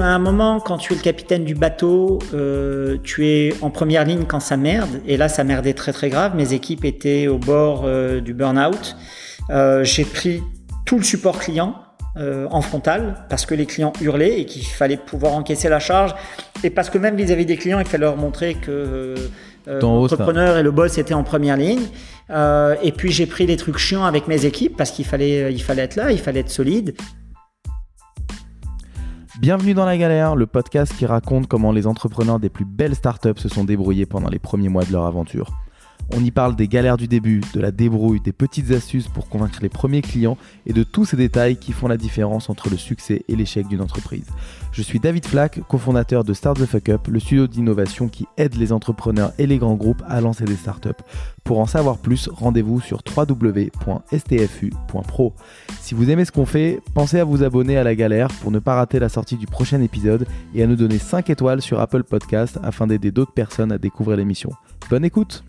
À un moment, quand tu es le capitaine du bateau, euh, tu es en première ligne quand ça merde. Et là, ça merdait très très grave. Mes équipes étaient au bord euh, du burn-out. Euh, j'ai pris tout le support client en frontal parce que les clients hurlaient et qu'il fallait pouvoir encaisser la charge. Et parce que même vis-à-vis des clients, il fallait leur montrer que l'entrepreneur et le boss étaient en première ligne. et puis j'ai pris les trucs chiants avec mes équipes parce qu'il fallait, il fallait être là, il fallait être solide. Bienvenue dans La Galère, le podcast qui raconte comment les entrepreneurs des plus belles startups se sont débrouillés pendant les premiers mois de leur aventure. On y parle des galères du début, de la débrouille, des petites astuces pour convaincre les premiers clients et de tous ces détails qui font la différence entre le succès et l'échec d'une entreprise. Je suis David Flack, cofondateur de Start the Fuck Up, le studio d'innovation qui aide les entrepreneurs et les grands groupes à lancer des startups. Pour en savoir plus, rendez-vous sur www.stfu.pro. Si vous aimez ce qu'on fait, pensez à vous abonner à la galère pour ne pas rater la sortie du prochain épisode et à nous donner 5 étoiles sur Apple Podcast afin d'aider d'autres personnes à découvrir l'émission. Bonne écoute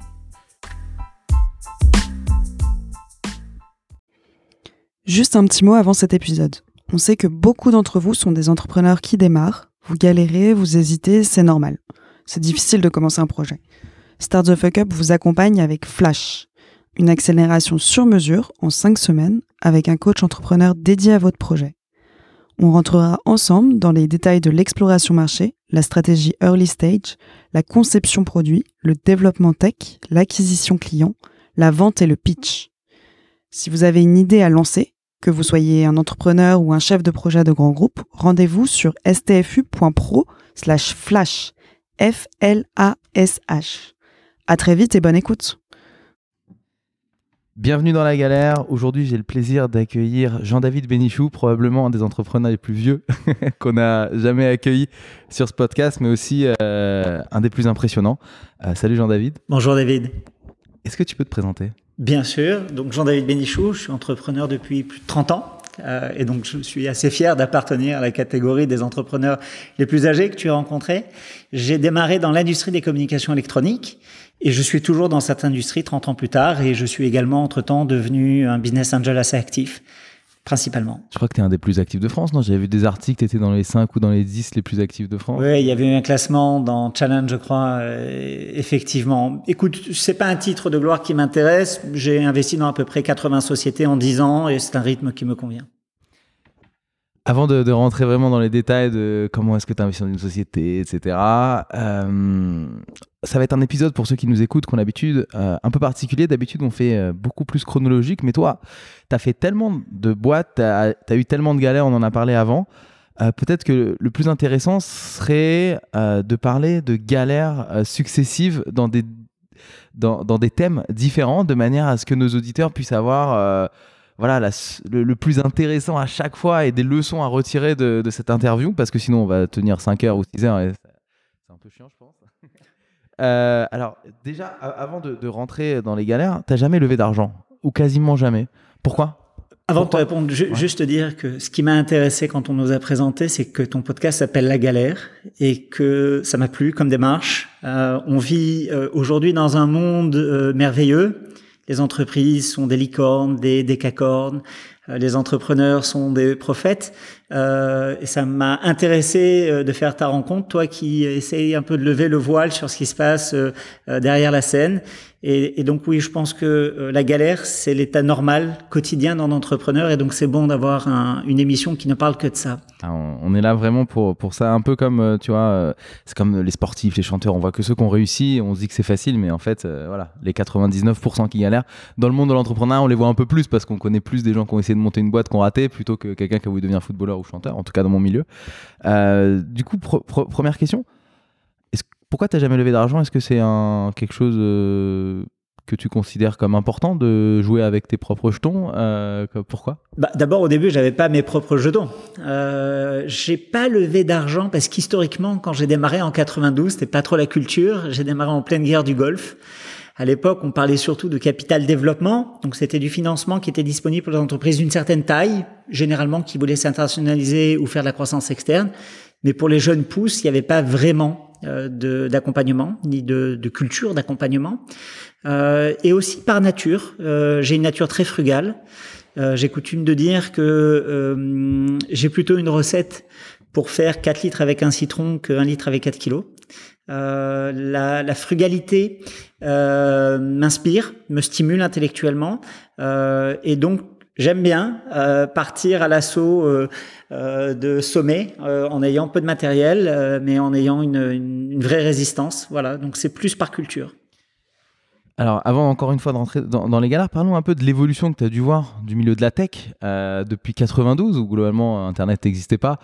Juste un petit mot avant cet épisode. On sait que beaucoup d'entre vous sont des entrepreneurs qui démarrent. Vous galérez, vous hésitez, c'est normal. C'est difficile de commencer un projet. Start the Fuck Up vous accompagne avec Flash, une accélération sur mesure en 5 semaines avec un coach entrepreneur dédié à votre projet. On rentrera ensemble dans les détails de l'exploration marché, la stratégie early stage, la conception produit, le développement tech, l'acquisition client, la vente et le pitch. Si vous avez une idée à lancer, que vous soyez un entrepreneur ou un chef de projet de grand groupe, rendez-vous sur stfu.pro slash flash. F-L-A-S-H. À très vite et bonne écoute. Bienvenue dans la galère. Aujourd'hui, j'ai le plaisir d'accueillir Jean-David Bénichou, probablement un des entrepreneurs les plus vieux qu'on a jamais accueilli sur ce podcast, mais aussi euh, un des plus impressionnants. Euh, salut Jean-David. Bonjour David. Est-ce que tu peux te présenter? Bien sûr. Donc Jean-David Bénichou, je suis entrepreneur depuis plus de 30 ans. Euh, et donc, je suis assez fier d'appartenir à la catégorie des entrepreneurs les plus âgés que tu as rencontrés. J'ai démarré dans l'industrie des communications électroniques et je suis toujours dans cette industrie 30 ans plus tard et je suis également entre-temps devenu un business angel assez actif principalement. Je crois que tu es un des plus actifs de France, non? J'avais vu des articles, tu étais dans les 5 ou dans les 10 les plus actifs de France. Oui, il y avait eu un classement dans Challenge, je crois, euh, effectivement. Écoute, c'est pas un titre de gloire qui m'intéresse. J'ai investi dans à peu près 80 sociétés en 10 ans et c'est un rythme qui me convient. Avant de, rentrer vraiment dans les détails de comment est-ce que tu investis dans une société, etc., euh, ça va être un épisode pour ceux qui nous écoutent, qu'on l'habitude euh, un peu particulier. D'habitude, on fait euh, beaucoup plus chronologique, mais toi, tu as fait tellement de boîtes, tu as, eu tellement de galères, on en a parlé avant. Peut-être que le plus intéressant serait de parler de galères successives dans des, dans, des thèmes différents, de manière à ce que nos auditeurs puissent avoir voilà, le, plus intéressant à chaque fois et des leçons à retirer de, cette interview, parce que sinon on va tenir 5 heures ou 6 heures et c'est un peu chiant, je pense. Euh, alors, déjà, avant de, rentrer dans les galères, t'as jamais levé d'argent ou quasiment jamais. Pourquoi? Avant de te répondre, juste te dire que ce qui m'a intéressé quand on nous a présenté, c'est que ton podcast s'appelle La Galère et que ça m'a plu comme démarche. Euh, on vit euh, aujourd'hui dans un monde merveilleux les entreprises sont des licornes, des décacornes, euh, les entrepreneurs sont des prophètes. Euh, et ça m'a intéressé euh, de faire ta rencontre, toi qui essayes un peu de lever le voile sur ce qui se passe derrière la scène. Et, donc oui, je pense que euh, la galère, c'est l'état normal, quotidien d'un entrepreneur, et donc c'est bon d'avoir un, une émission qui ne parle que de ça. Ah, on est là vraiment pour, pour ça, un peu comme, euh, tu vois, euh, c'est comme les sportifs, les chanteurs, on voit que ceux qui ont réussi, on se dit que c'est facile, mais en fait, voilà, les 99% qui galèrent, dans le monde de l'entrepreneuriat, on les voit un peu plus, parce qu'on connaît plus des gens qui ont essayé de monter une boîte, qui ont raté, plutôt que quelqu'un qui a voulu devenir footballeur ou chanteur, en tout cas dans mon milieu. du coup, première question, pourquoi tu n'as jamais levé d'argent? Est-ce que c'est un, quelque chose euh, que tu considères comme important de jouer avec tes propres jetons euh, Pourquoi? Bah, D'abord, au début, j'avais pas mes propres jetons. Euh, j'ai pas levé d'argent parce qu'historiquement, quand j'ai démarré en 92, c'était pas trop la culture. J'ai démarré en pleine guerre du Golfe. À l'époque, on parlait surtout de capital développement, donc c'était du financement qui était disponible pour les entreprises d'une certaine taille, généralement qui voulaient s'internationaliser ou faire de la croissance externe. Mais pour les jeunes pousses, il n'y avait pas vraiment d'accompagnement, ni de, de culture d'accompagnement. Euh, et aussi par nature, euh, j'ai une nature très frugale. Euh, j'ai coutume de dire que euh, j'ai plutôt une recette pour faire 4 litres avec un citron que 1 litre avec 4 kilos. Euh, la, la, frugalité euh, m'inspire, me stimule intellectuellement, euh, et donc j'aime bien euh, partir à l'assaut euh, euh, de sommets en ayant peu de matériel, mais en ayant une, vraie résistance. Voilà, donc c'est plus par culture. Alors, avant encore une fois d'entrer dans, dans, les galères, parlons un peu de l'évolution que tu as dû voir du milieu de la tech depuis 92, où globalement Internet n'existait pas,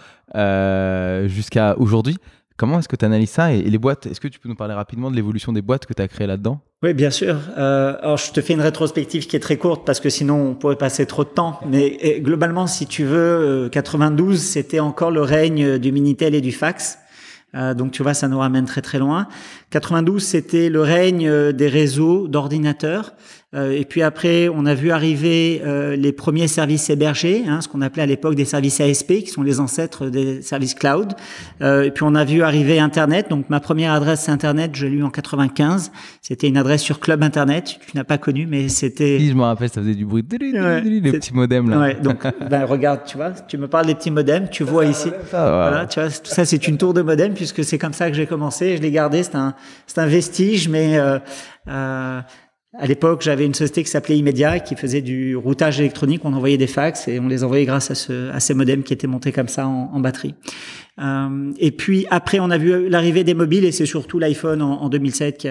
jusqu'à aujourd'hui. Comment est-ce que tu analyses ça et, les boîtes Est-ce que tu peux nous parler rapidement de l'évolution des boîtes que tu as créées là-dedans? Oui, bien sûr. Euh, alors, je te fais une rétrospective qui est très courte parce que sinon on pourrait passer trop de temps. Mais globalement, si tu veux, 92, c'était encore le règne du Minitel et du fax. Euh, donc tu vois, ça nous ramène très très loin. 92, c'était le règne des réseaux d'ordinateurs. Euh, et puis après, on a vu arriver euh, les premiers services hébergés, hein, ce qu'on appelait à l'époque des services ASP, qui sont les ancêtres des services cloud. Euh, et puis on a vu arriver Internet. Donc ma première adresse Internet, je l'ai eu en 95. C'était une adresse sur Club Internet. Tu n'as pas connu, mais c'était. Si je me rappelle, ça faisait du bruit. Ouais, les petits modems là. Ouais, donc ben, regarde, tu vois, tu me parles des petits modems. Tu vois ici. Ça, voilà, tu vois, tout ça c'est une tour de modem puisque c'est comme ça que j'ai commencé. Je l'ai gardé. C'est un, c'est un vestige, mais euh, euh, à l'époque, j'avais une société qui s'appelait Immedia qui faisait du routage électronique. On envoyait des fax et on les envoyait grâce à, ce, à ces modems qui étaient montés comme ça en, batterie. Euh, et puis après, on a vu l'arrivée des mobiles et c'est surtout l'iPhone en, en, 2007 qui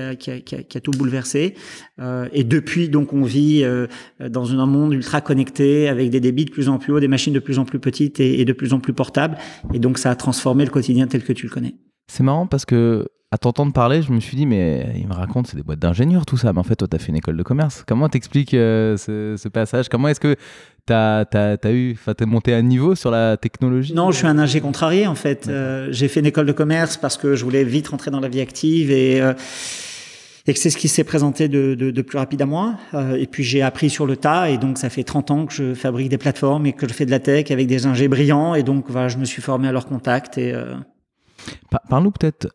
a, tout bouleversé. Euh, et depuis, donc, on vit euh, dans un monde ultra connecté avec des débits de plus en plus hauts, des machines de plus en plus petites et, et de plus en plus portables. Et donc, ça a transformé le quotidien tel que tu le connais. C'est marrant parce que à t'entendre parler, je me suis dit, mais il me raconte, c'est des boîtes d'ingénieurs, tout ça. Mais en fait, toi, tu as fait une école de commerce. Comment t'expliques euh, ce, ce, passage? Comment est-ce que tu as, as, as, eu, t'es monté à niveau sur la technologie? Non, je suis un ingé contrarié, en fait. Euh, j'ai fait une école de commerce parce que je voulais vite rentrer dans la vie active et. Euh, et que c'est ce qui s'est présenté de, de, de, plus rapide à moi. Euh, et puis j'ai appris sur le tas, et donc ça fait 30 ans que je fabrique des plateformes et que je fais de la tech avec des ingés brillants, et donc voilà, je me suis formé à leur contact. Et, euh... Parle-nous peut-être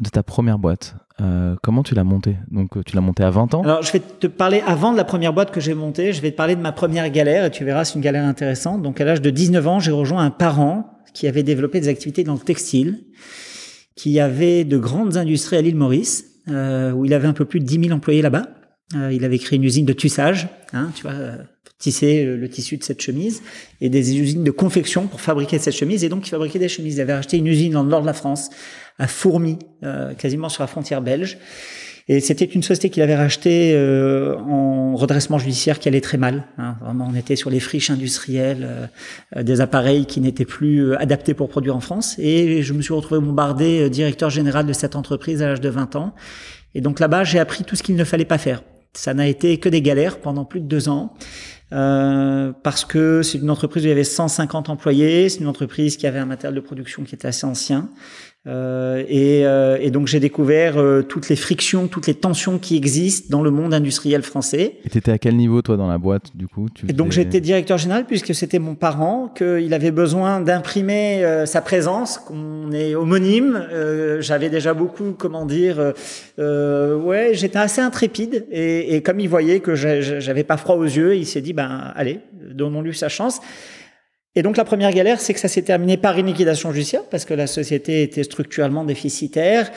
de ta première boîte. Euh, comment tu l'as montée? Donc, tu l'as montée à 20 ans? Alors, je vais te parler avant de la première boîte que j'ai montée. Je vais te parler de ma première galère et tu verras, c'est une galère intéressante. Donc, à l'âge de 19 ans, j'ai rejoint un parent qui avait développé des activités dans le textile, qui avait de grandes industries à l'île Maurice, euh, où il avait un peu plus de 10 000 employés là-bas. Euh, il avait créé une usine de tissage, hein, tu vois, tisser le tissu de cette chemise et des usines de confection pour fabriquer cette chemise et donc il fabriquait des chemises. Il avait acheté une usine dans le nord de la France à Fourmi, euh, quasiment sur la frontière belge. Et c'était une société qu'il avait rachetée euh, en redressement judiciaire qui allait très mal. Hein. Vraiment, on était sur les friches industrielles, euh, des appareils qui n'étaient plus adaptés pour produire en France. Et je me suis retrouvé bombardé directeur général de cette entreprise à l'âge de 20 ans. Et donc là-bas, j'ai appris tout ce qu'il ne fallait pas faire. Ça n'a été que des galères pendant plus de deux ans. Euh, parce que c'est une entreprise où il y avait 150 employés, c'est une entreprise qui avait un matériel de production qui était assez ancien. Euh, et, euh, et, donc j'ai découvert euh, toutes les frictions, toutes les tensions qui existent dans le monde industriel français. Et t'étais à quel niveau toi dans la boîte du coup? Tu Et donc j'étais directeur général puisque c'était mon parent, qu'il avait besoin d'imprimer euh, sa présence, qu'on est homonyme. Euh, j'avais déjà beaucoup, comment dire, ouais, j'étais assez intrépide et, et, comme il voyait que j'avais pas froid aux yeux, il s'est dit ben allez, donnons-lui sa chance. Et donc la première galère, c'est que ça s'est terminé par une liquidation judiciaire parce que la société était structurellement déficitaire.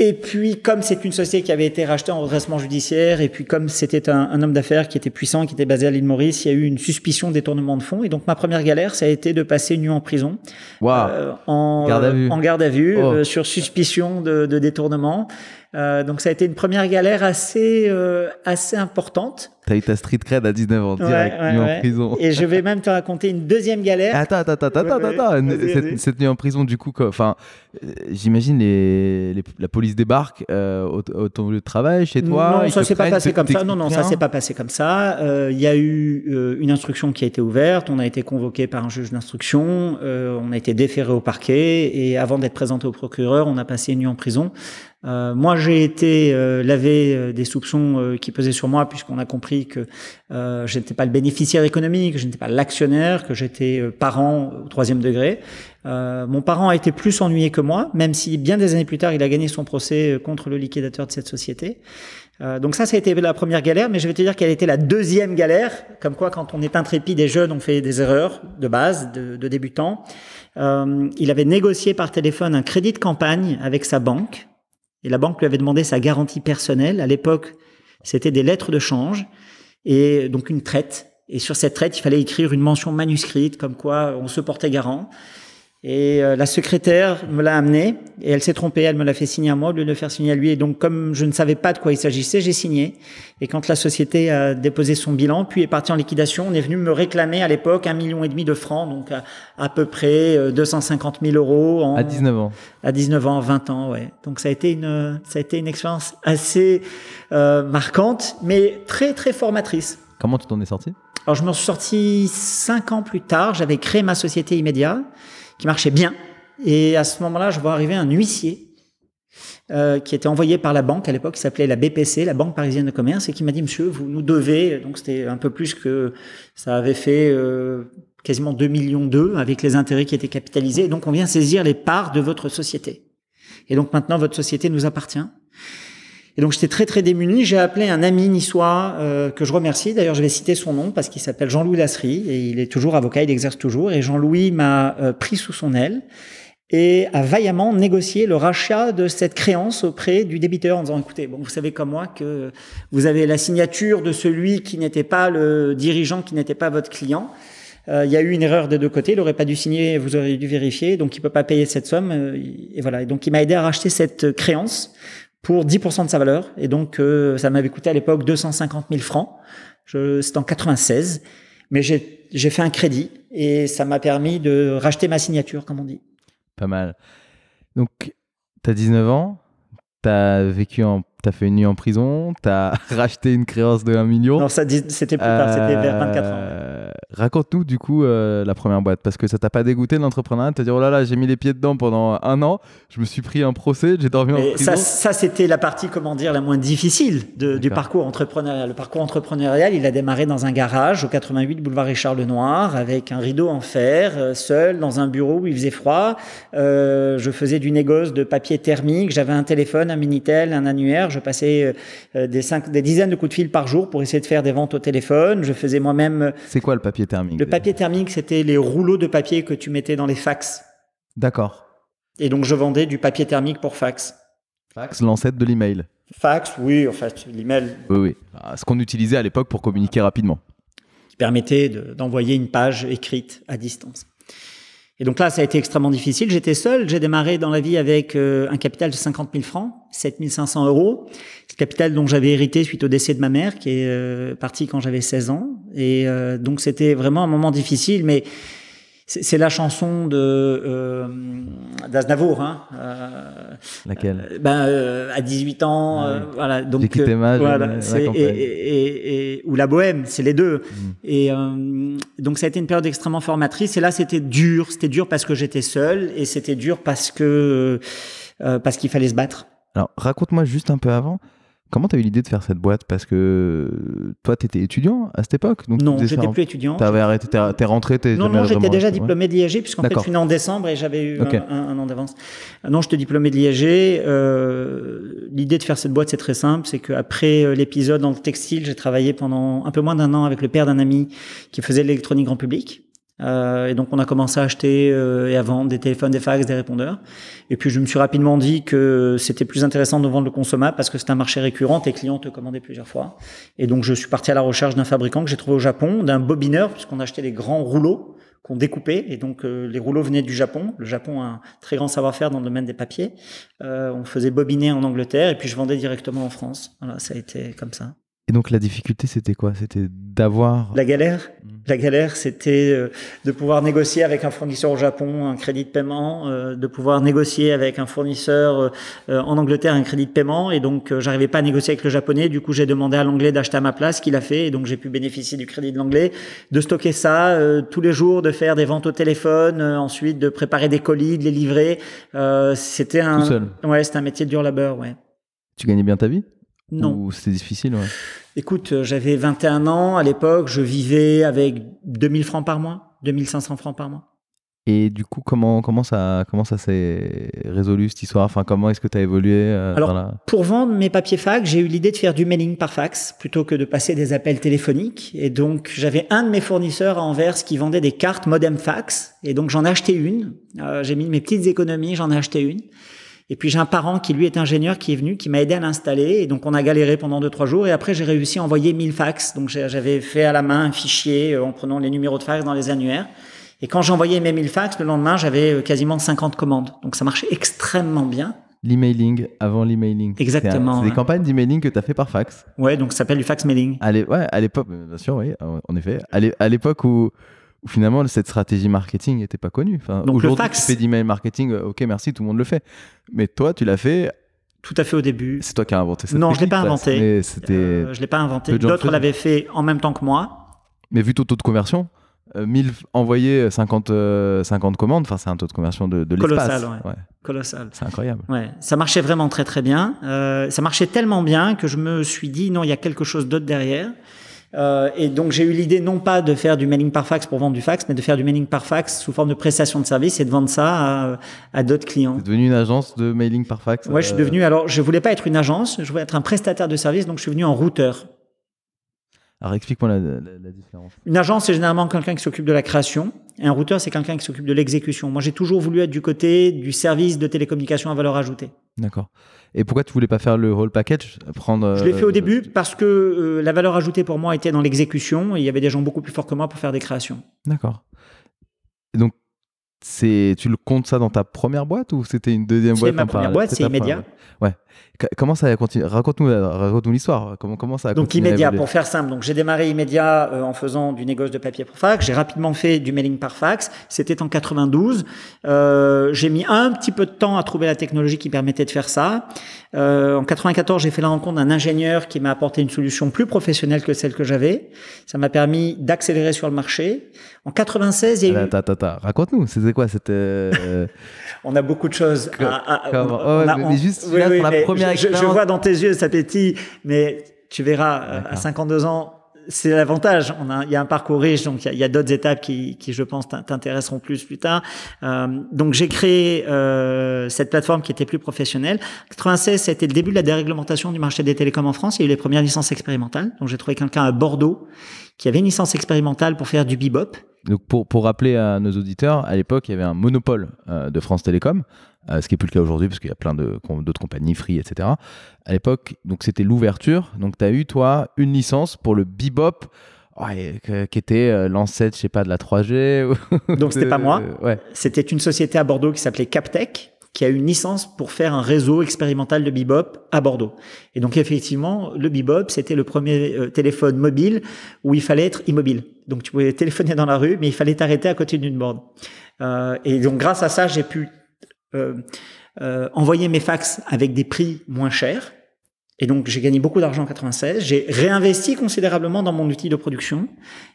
Et puis, comme c'est une société qui avait été rachetée en redressement judiciaire, et puis comme c'était un, un, homme d'affaires qui était puissant, qui était basé à l'île Maurice, il y a eu une suspicion de détournement de fonds. Et donc, ma première galère, ça a été de passer une nuit en prison, wow. euh, en, garde à vue, en garde à vue oh. euh, sur suspicion de, de détournement. Euh, donc, ça a été une première galère assez euh, assez importante. T'as eu ta street cred à 19 ans, direct, ouais, ouais, nuit ouais. en prison. Et je vais même te raconter une deuxième galère. Attends, attends, attends, attends, attends. Cette, cette, nuit en prison, du coup, enfin, j'imagine les, les, la police débarque euh, au, au, ton lieu de travail, chez toi. Non, ça s'est pas passé comme ça. Non, non, ça s'est pas passé comme ça. Euh, Il y a eu euh, une instruction qui a été ouverte. On a été convoqué par un juge d'instruction. Euh, on a été déféré au parquet et avant d'être présenté au procureur, on a passé une nuit en prison. Euh, moi, j'ai été euh, lavé euh, des soupçons euh, qui pesaient sur moi, puisqu'on a compris que euh, je n'étais pas le bénéficiaire économique, que je n'étais pas l'actionnaire, que j'étais euh, parent au troisième degré. mon parent a été plus ennuyé que moi, même si bien des années plus tard, il a gagné son procès contre le liquidateur de cette société. Donc ça, ça a été la première galère, mais je vais te dire quelle a été la deuxième galère. Comme quoi, quand on est intrépide et jeune, on fait des erreurs de base, de, de débutants. Euh, il avait négocié par téléphone un crédit de campagne avec sa banque, et la banque lui avait demandé sa garantie personnelle. À l'époque, c'était des lettres de change et donc une traite. Et sur cette traite, il fallait écrire une mention manuscrite comme quoi on se portait garant. Et euh, la secrétaire me l'a amené et elle s'est trompée, elle me l'a fait signer à moi au lieu de le faire signer à lui. Et donc comme je ne savais pas de quoi il s'agissait, j'ai signé. Et quand la société a déposé son bilan, puis est partie en liquidation, on est venu me réclamer à l'époque un million et demi de francs, donc à, à peu près 250 euh, 000 euros. En, à 19 ans. À 19 ans, 20 ans, ouais. Donc ça a été une, ça a été une expérience assez euh, marquante, mais très très formatrice. Comment tu t'en es sorti? Alors je me suis sorti cinq ans plus tard. J'avais créé ma société immédiate qui marchait bien. Et à ce moment-là, je vois arriver un huissier euh, qui était envoyé par la banque à l'époque, qui s'appelait la BPC, la Banque Parisienne de Commerce, et qui m'a dit, monsieur, vous nous devez, donc c'était un peu plus que ça avait fait euh, quasiment 2 millions d'eux avec les intérêts qui étaient capitalisés, et donc on vient saisir les parts de votre société. Et donc maintenant, votre société nous appartient. Et donc j'étais très très démuni. J'ai appelé un ami niçois euh, que je remercie. D'ailleurs, je vais citer son nom parce qu'il s'appelle Jean-Louis Lasserie et il est toujours avocat, il exerce toujours. Et Jean-Louis m'a euh, pris sous son aile et a vaillamment négocié le rachat de cette créance auprès du débiteur en disant écoutez, bon, vous savez comme moi que vous avez la signature de celui qui n'était pas le dirigeant, qui n'était pas votre client. Euh, il y a eu une erreur des deux côtés, il aurait pas dû signer, vous auriez dû vérifier, donc il peut pas payer cette somme. Euh, et voilà. Et donc il m'a aidé à racheter cette créance pour 10% de sa valeur. Et donc, euh, ça m'avait coûté à l'époque 250 000 francs. C'était en 96. Mais j'ai fait un crédit et ça m'a permis de racheter ma signature, comme on dit. Pas mal. Donc, tu as 19 ans, tu as vécu en T'as fait une nuit en prison, t'as racheté une créance de 1 million. Non, c'était plus tard, c'était vers 24 ans. Euh, raconte-nous du coup euh, la première boîte, parce que ça t'a pas dégoûté l'entrepreneuriat, te dire oh là là, j'ai mis les pieds dedans pendant un an, je me suis pris un procès, j'ai dormi en prison. Ça, ça c'était la partie, comment dire, la moins difficile de, du parcours entrepreneurial. Le parcours entrepreneurial, il a démarré dans un garage au 88 boulevard Richard Lenoir, avec un rideau en fer, euh, seul, dans un bureau où il faisait froid. je faisais du négoce de papier thermique, j'avais un téléphone, un Minitel, un annuaire je passais euh, des, cinq, des dizaines de coups de fil par jour pour essayer de faire des ventes au téléphone. Je faisais moi-même. Euh, c'est quoi le papier thermique Le papier thermique, c'était les rouleaux de papier que tu mettais dans les fax. D'accord. Et donc, je vendais du papier thermique pour fax. Fax, l'ancêtre de l'email. Fax, oui, en fait, l'email. Oui, oui. Ah, ce qu'on utilisait à l'époque pour communiquer rapidement. Qui permettait d'envoyer une page écrite à distance. Et donc là, ça a été extrêmement difficile. J'étais seul. J'ai démarré dans la vie avec euh, un capital de 50 000 francs, 7 500 euros. Ce capital dont j'avais hérité suite au décès de ma mère, qui est euh, partie quand j'avais 16 ans. Et euh, donc c'était vraiment un moment difficile, mais c'est la chanson de euh, d'Aznavour. Hein, euh, Laquelle euh, ben, euh, À 18 ans, ah voilà. Donc, ma, voilà, et, et, et, ou la bohème, c'est les deux. Mm. Et donc ça a été une période extrêmement formatrice. Et là, c'était dur. C'était dur parce que j'étais seul, et c'était dur parce que parce qu'il fallait se battre. Alors, raconte-moi juste un peu avant. Comment tu as eu l'idée de faire cette boîte? Parce que toi, tu étais étudiant à cette époque donc Non, j'étais plus étudiant. Tu avais arrêté, t'es rentré t'es Non, non, j'étais déjà diplômé de l'IAG, puisqu'en fait, je suis né en décembre et j'avais eu un, an d'avance. Non, j'étais diplômé de l'IAG. Euh, l'idée de faire cette boîte, c'est très simple. C'est qu'après euh, l'épisode dans le textile, j'ai travaillé pendant un peu moins d'un an avec le père d'un ami qui faisait l'électronique grand public. Euh, et donc on a commencé à acheter euh, et à vendre des téléphones, des fax, des répondeurs. Et puis je me suis rapidement dit que c'était plus intéressant de vendre le consommable parce que c'est un marché récurrent, tes clients te commandaient plusieurs fois. Et donc je suis parti à la recherche d'un fabricant que j'ai trouvé au Japon, d'un bobineur, puisqu'on achetait des grands rouleaux qu'on découpait. Et donc euh, les rouleaux venaient du Japon. Le Japon a un très grand savoir-faire dans le domaine des papiers. on faisait bobiner en Angleterre et puis je vendais directement en France. Voilà, ça a été comme ça. Et donc la difficulté, c'était quoi? C'était d'avoir... La galère? Mmh. La galère, c'était euh, de pouvoir négocier avec un fournisseur au Japon un crédit de paiement, euh, de pouvoir négocier avec un fournisseur euh, en Angleterre un crédit de paiement. Et donc, j'arrivais pas à négocier avec le japonais. Du coup, j'ai demandé à l'anglais d'acheter à ma place, qu'il a fait. Et donc, j'ai pu bénéficier du crédit de l'anglais, de stocker ça tous les jours, de faire des ventes au téléphone, ensuite de préparer des colis, de les livrer. c'était un... Tout seul. Ouais, c'était un métier de dur labeur, ouais. Tu gagnais bien ta vie? Non. Ou c'était difficile, ouais. Écoute, euh, j'avais 21 ans. À l'époque, je vivais avec 2000 francs par mois, 2500 francs par mois. Et du coup, comment, comment ça, comment ça s'est résolu cette histoire? Enfin, comment est-ce que tu as évolué euh, Alors, dans la... pour vendre mes papiers fax, j'ai eu l'idée de faire du mailing par fax plutôt que de passer des appels téléphoniques. Et donc, j'avais un de mes fournisseurs à Anvers qui vendait des cartes modem fax. Et donc, j'en ai acheté une. Euh, j'ai mis mes petites économies, j'en ai acheté une. Et puis j'ai un parent qui lui est ingénieur qui est venu, qui m'a aidé à l'installer. Et donc on a galéré pendant deux trois jours. Et après j'ai réussi à envoyer 1000 fax. Donc j'avais fait à la main un fichier euh, en prenant les numéros de fax dans les annuaires. Et quand j'envoyais mes 1000 fax, le lendemain, j'avais euh, quasiment 50 commandes. Donc ça marchait extrêmement bien. L'emailing avant l'emailing. Exactement. C'est des campagnes d'emailing que tu as fait par fax. Ouais, donc ça s'appelle du fax mailing. À ouais, à l'époque, bien sûr, oui, en effet. À l'époque où, où finalement cette stratégie marketing n'était pas connue. Enfin, Donc, le aujourd'hui, fax- tu fais d'email marketing, euh, ok, merci, tout le monde le fait. Mais toi, tu l'as fait, Tout à fait au début. c'est toi qui as inventé cette Non, je l'ai technique, pas inventé. Mais c'était. Euh, je l'ai pas inventé. le D'autres l'avaient fait en même temps que moi. Mais vu ton taux de conversion, euh, 1000 envoyés, 50, euh, 50 commandes, enfin, c'est un taux de conversion de, de Colossal, l'espace. ouais. Ouais, Colossal. c'est incroyable. Ouais, ça marchait vraiment très très bien. Euh, ça marchait tellement bien que je me suis dit non, il y a quelque chose d'autre derrière. Euh, et donc j'ai eu l'idée non pas de faire du mailing par fax pour vendre du fax, mais de faire du mailing par fax sous forme de prestation de service et de vendre ça à, à d'autres clients. C'est devenu une agence de mailing par fax. Ouais, je suis euh, devenu. Alors, je voulais pas être une agence, je voulais être un prestataire de service, donc je suis venu en routeur. Alors explique-moi la, la- la différence. Une agence, c'est généralement quelqu'un qui s'occupe de la création. Et un routeur, c'est quelqu'un qui s'occupe de l'exécution. Moi, j'ai toujours voulu être du côté du service de télécommunication à valeur ajoutée. D'accord. Et pourquoi tu voulais pas faire le whole package prendre, Je l'ai fait euh, au début parce que euh, la valeur ajoutée pour moi était dans l'exécution et il y avait des gens beaucoup plus forts que moi pour faire des créations. D'accord. Donc, c'est, tu le comptes ça dans ta première boîte ou c'était une deuxième C'est boîte ma en première parallèle? boîte, c'est Immédiat. Ouais. Comment ça a continué Raconte-nous, l'histoire. Comment, comment ça a Donc immédiat, pour faire simple. Donc j'ai démarré immédiat euh, en faisant du négoce de papier pour fax. J'ai rapidement fait du mailing par fax. C'était en 92. Euh, j'ai mis un petit peu de temps à trouver la technologie qui permettait de faire ça. Euh, en 94, j'ai fait la rencontre d'un ingénieur qui m'a apporté une solution plus professionnelle que celle que j'avais. Ça m'a permis d'accélérer sur le marché. En 96, il y a eu... Attends, attends, attends. Raconte-nous. C'était quoi? C'était. On a beaucoup de choses. À- à- on- a- mais- on- mais juste là, pour la mais première je, je- vois dans tes yeux cet appétit, mais tu verras, euh, à D'accord. 52 ans, c'est l'avantage. On a, il y a un parcours riche, donc il y a, d'autres étapes qui, qui, je pense, t'in- t'intéresseront plus plus tard. Euh, donc j'ai créé euh, cette plateforme qui était plus professionnelle. 96, c'était le début de la déréglementation du marché des télécoms en France. Il y a eu les premières licences expérimentales. Donc j'ai trouvé quelqu'un à Bordeaux qui avait une licence expérimentale pour faire du bebop. Donc pour, pour rappeler à nos auditeurs, à l'époque, il y avait un monopole euh, de France Télécom, euh, ce qui est plus le cas aujourd'hui parce qu'il y a plein com- d'autres compagnies, Free, etc. À l'époque, donc c'était l'ouverture. Donc tu as eu toi une licence pour le Bebop. ouais, qui était euh, l'ancêtre, je sais pas, de la 3G. ou Donc, c'était pas moi. Ouais. C'était une société à Bordeaux qui s'appelait Captech, qui a une licence pour faire un réseau expérimental de bebop à Bordeaux. Et donc effectivement, le bebop, c'était le premier euh, téléphone mobile où il fallait être immobile. Donc tu pouvais téléphoner dans la rue, mais il fallait t'arrêter à côté d'une borne. Euh, et donc grâce à ça, j'ai pu euh, euh, envoyer mes fax avec des prix moins chers. Et donc j'ai gagné beaucoup d'argent en 96. J'ai réinvesti considérablement dans mon outil de production.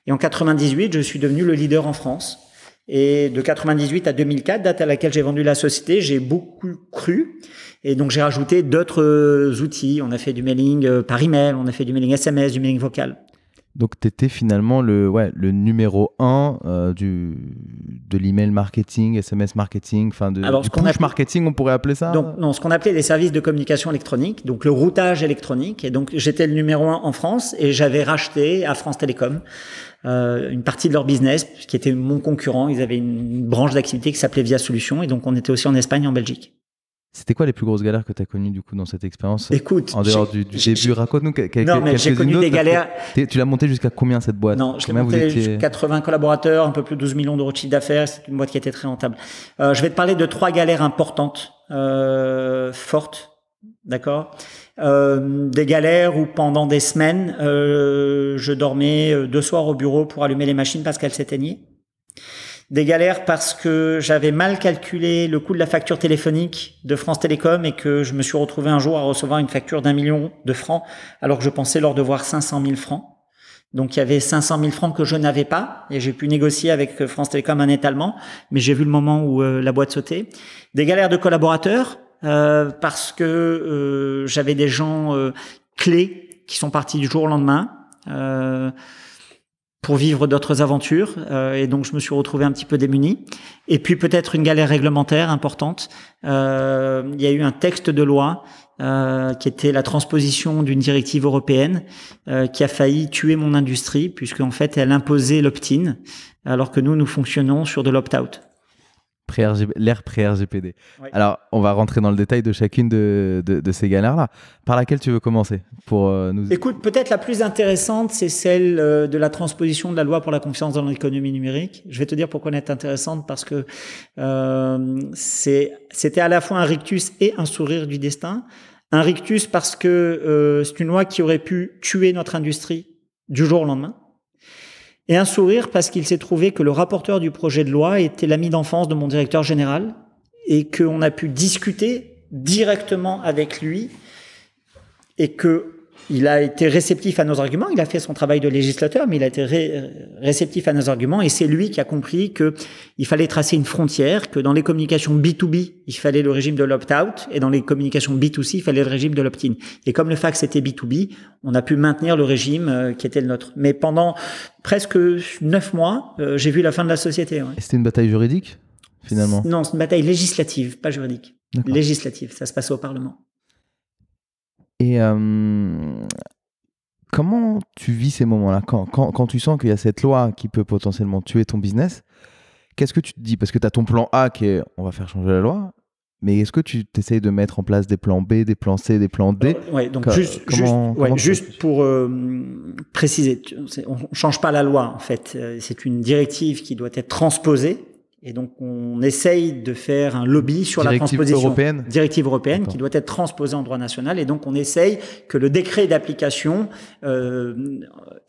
Et en 98, je suis devenu le leader en France. Et de 98 à 2004, date à laquelle j'ai vendu la société, j'ai beaucoup cru. Et donc j'ai rajouté d'autres outils. On a fait du mailing euh, par email, on a fait du mailing SMS, du mailing vocal. Donc tu étais finalement le, ouais, le numéro 1 du, de l'email marketing, SMS marketing, enfin de Alors, du push marketing, on pourrait appeler ça? Donc, non, ce qu'on appelait les services de communication électronique, donc le routage électronique. Et donc, j'étais le numéro un en France et j'avais racheté à France Télécom euh, une partie de leur business qui était mon concurrent. Ils avaient une branche d'activité qui s'appelait Via Solutions et donc on était aussi en Espagne et en Belgique. C'était quoi les plus grosses galères que tu as connues du coup dans cette expérience Écoute, En dehors du, début, raconte-nous Non, mais j'ai connu des galères. Tu l'as monté jusqu'à combien cette boîte? Non, je l'ai Combien vous monté étiez jusqu'à 80 collaborateurs, un peu plus de 12 millions d'euros de chiffre d'affaires. C'est une boîte qui était très rentable. Euh, je vais te parler de trois galères importantes, euh, fortes, d'accord? Euh, Des galères où pendant des semaines, euh, je dormais euh, deux soirs au bureau pour allumer les machines parce qu'elles s'éteignaient. Des galères parce que j'avais mal calculé le coût de la facture téléphonique de France Télécom et que je me suis retrouvé un jour à recevoir une facture d'un million de francs alors que je pensais leur devoir 500 000 francs. Donc il y avait 500 000 francs que je n'avais pas et j'ai pu négocier avec France Télécom un étalement, mais j'ai vu le moment où euh, la boîte sautait. Des galères de collaborateurs euh, parce que euh, j'avais des gens euh, clés qui sont partis du jour au lendemain. Pour vivre d'autres aventures. Euh, et donc, je me suis retrouvé un petit peu démuni. Et puis, peut-être une galère réglementaire importante. Euh, il y a eu un texte de loi euh, qui était la transposition d'une directive européenne qui a failli tuer mon industrie, puisque en fait, elle imposait l'opt-in, alors que nous, nous fonctionnons sur de l'opt-out l'ère pré-RGPD. Alors, on va rentrer dans le détail de chacune de, de, ces galères-là. Par laquelle tu veux commencer pour euh, nous Écoute, peut-être la plus intéressante, c'est celle euh, de la transposition de la loi pour la confiance dans l'économie numérique. Je vais te dire pourquoi elle est intéressante, parce que euh, c'était à la fois un rictus et un sourire du destin. Un rictus parce que c'est une loi qui aurait pu tuer notre industrie du jour au lendemain et un sourire parce qu'il s'est trouvé que le rapporteur du projet de loi était l'ami d'enfance de mon directeur général et qu'on a pu discuter directement avec lui et que il a été réceptif à nos arguments, il a fait son travail de législateur, mais il a été réceptif à nos arguments, et c'est lui qui a compris que il fallait tracer une frontière, que dans les communications B2B, il fallait le régime de l'opt-out, et dans les communications B2C, il fallait le régime de l'opt-in. Et comme le fax était B2B, on a pu maintenir le régime euh, qui était le nôtre. Mais pendant presque neuf mois, euh, j'ai vu la fin de la société. Et c'était une bataille juridique, finalement? Non, c'est une bataille législative, pas juridique. Législative, ça se passe au Parlement. Et euh, comment tu vis ces moments-là? Quand, quand, tu sens qu'il y a cette loi qui peut potentiellement tuer ton business, qu'est-ce que tu te dis? Parce que tu as ton plan A qui est on va faire changer la loi, mais est-ce que tu t'essayes de mettre en place des plans B, des plans C, des plans D? Euh, Oui, donc juste, juste, pour euh, préciser, on ne change pas la loi en fait. C'est une directive qui doit être transposée et donc, on essaye de faire un lobby sur la transposition. Européenne. Directive européenne qui doit être transposée en droit national. Et donc, on essaye que le décret d'application euh,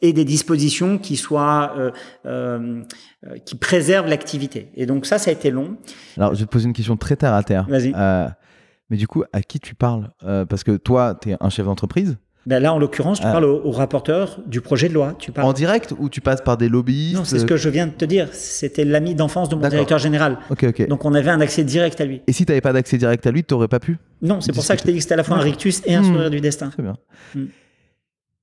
ait des dispositions qui soient euh, euh, qui préservent l'activité. Et donc, ça, ça a été long. Alors, je vais te poser une question très terre à terre. Vas-y. Euh, mais du coup, à qui tu parles? Parce que toi, tu es un chef d'entreprise. Ben là, en l'occurrence, tu ah. parles au, rapporteur du projet de loi. Tu parles... En direct ou tu passes par des lobbyistes? Non, c'est ce que je viens de te dire. C'était l'ami d'enfance de mon directeur général. Donc on avait un accès direct à lui. Et si tu n'avais pas d'accès direct à lui, tu n'aurais pas pu Non, c'est pour ça que je t'ai dit que c'était à la fois un rictus et un hmm. sourire du destin. Très bien. Hmm.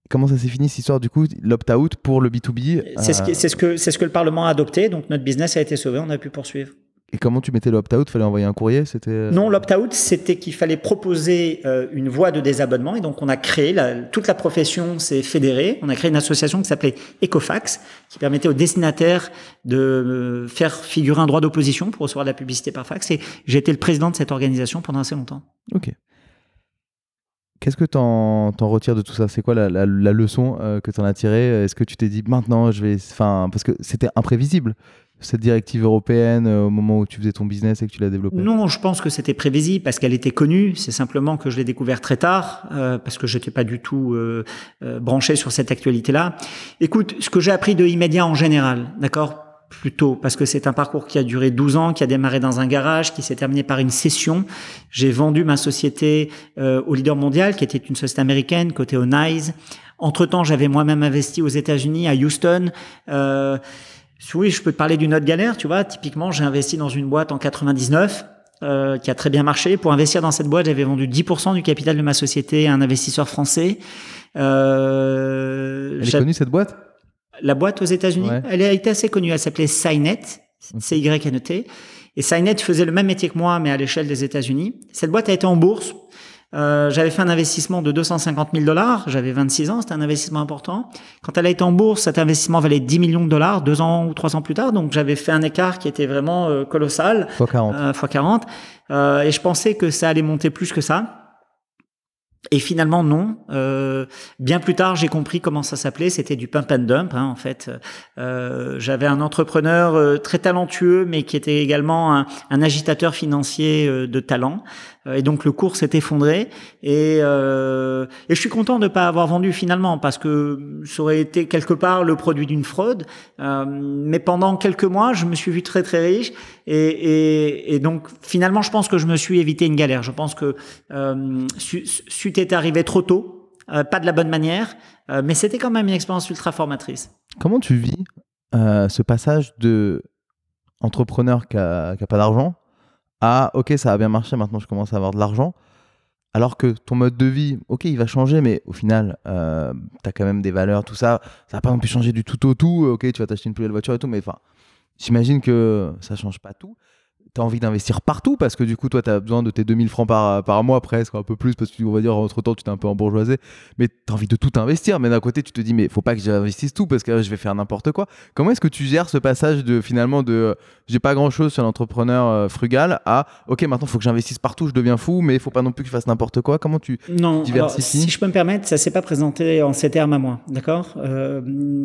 Comment ça s'est fini cette histoire du coup, l'opt-out pour le B2B C'est ce, ce, que, ce que le Parlement a adopté, donc notre business a été sauvé, on a pu poursuivre. Et comment tu mettais l'opt-out Fallait envoyer un courrier? C'était euh, non, l'opt-out, c'était qu'il fallait proposer euh, une voie de désabonnement. Et donc, on a créé toute la profession s'est fédérée. On a créé une association qui s'appelait Ecofax, qui permettait aux destinataires de euh, faire figurer un droit d'opposition pour recevoir de la publicité par fax. Et j'ai été le président de cette organisation pendant assez longtemps. Ok. Qu'est-ce que tu en, retires de tout ça? C'est quoi la, la, leçon que tu en as tirée? Est-ce que tu t'es dit maintenant je vais. Enfin, parce que c'était imprévisible cette directive européenne euh, au moment où tu faisais ton business et que tu l'as développé Non, je pense que c'était prévisible parce qu'elle était connue. C'est simplement que je l'ai découvert très tard euh, parce que j'étais pas du tout euh, branché sur cette actualité-là. Écoute, ce que j'ai appris de immédiat en général, d'accord? Plutôt parce que c'est un parcours qui a duré 12 ans, qui a démarré dans un garage, qui s'est terminé par une session. J'ai vendu ma société au leader mondial, qui était une société américaine, côté Onise. Entre-temps, j'avais moi-même investi aux États-Unis, à Houston. Euh, oui, je peux te parler d'une autre galère, tu vois. Typiquement, j'ai investi dans une boîte en 99 euh, qui a très bien marché. Pour investir dans cette boîte, j'avais vendu 10% du capital de ma société à un investisseur français. Euh, Elle est connue cette boîte? La boîte aux États-Unis, elle a été assez connue. Elle s'appelait Cynet, C-Y-N-E-T. Et Cynet faisait le même métier que moi, mais à l'échelle des États-Unis. Cette boîte a été en bourse. Euh, j'avais fait un investissement de 250 000 dollars. J'avais 26 ans, c'était un investissement important. Quand elle a été en bourse, cet investissement valait 10 millions de dollars deux ans ou trois ans plus tard. Donc j'avais fait un écart qui était vraiment euh, colossal. Fois 40. Euh, fois 40. Euh, et je pensais que ça allait monter plus que ça. Et finalement, non. Euh, bien plus tard, j'ai compris comment ça s'appelait. C'était du pump and dump, hein, en fait. Euh, J'avais un entrepreneur euh, très talentueux, mais qui était également un, un agitateur financier de talent. Euh, et donc, le cours s'est effondré. Et, et, je suis content de ne pas avoir vendu finalement, parce que ça aurait été quelque part le produit d'une fraude. mais pendant quelques mois, je me suis vu très très riche. Et, et, donc, finalement, je pense que je me suis évité une galère. Je pense que euh, c'eût été arrivé trop tôt, euh, pas de la bonne manière, euh, mais c'était quand même une expérience ultra formatrice. Comment tu vis euh, ce passage de entrepreneur qui n'a pas d'argent à OK, ça a bien marché, maintenant je commence à avoir de l'argent alors que ton mode de vie, ok, il va changer, mais au final, euh, tu as quand même des valeurs, tout ça. Ça va pas non plus changer du tout au tout. Ok, tu vas t'acheter une plus belle voiture et tout, mais enfin, j'imagine que ça change pas tout tu as envie d'investir partout parce que du coup, toi, tu as besoin de tes 2000 francs par, par mois presque, un peu plus, parce que on va dire, entre temps, tu t'es un peu embourgeoisé, mais tu as envie de tout investir. Mais d'un côté, tu te dis, mais faut pas que j'investisse tout parce que je vais faire n'importe quoi. Comment est-ce que tu gères ce passage de finalement de j'ai pas grand chose sur l'entrepreneur euh, frugal à ok, maintenant, il faut que j'investisse partout, je deviens fou, mais il faut pas non plus que je fasse n'importe quoi. Comment tu non, diversifies? Si je peux me permettre, ça s'est pas présenté en ces termes à moi, d'accord? Euh,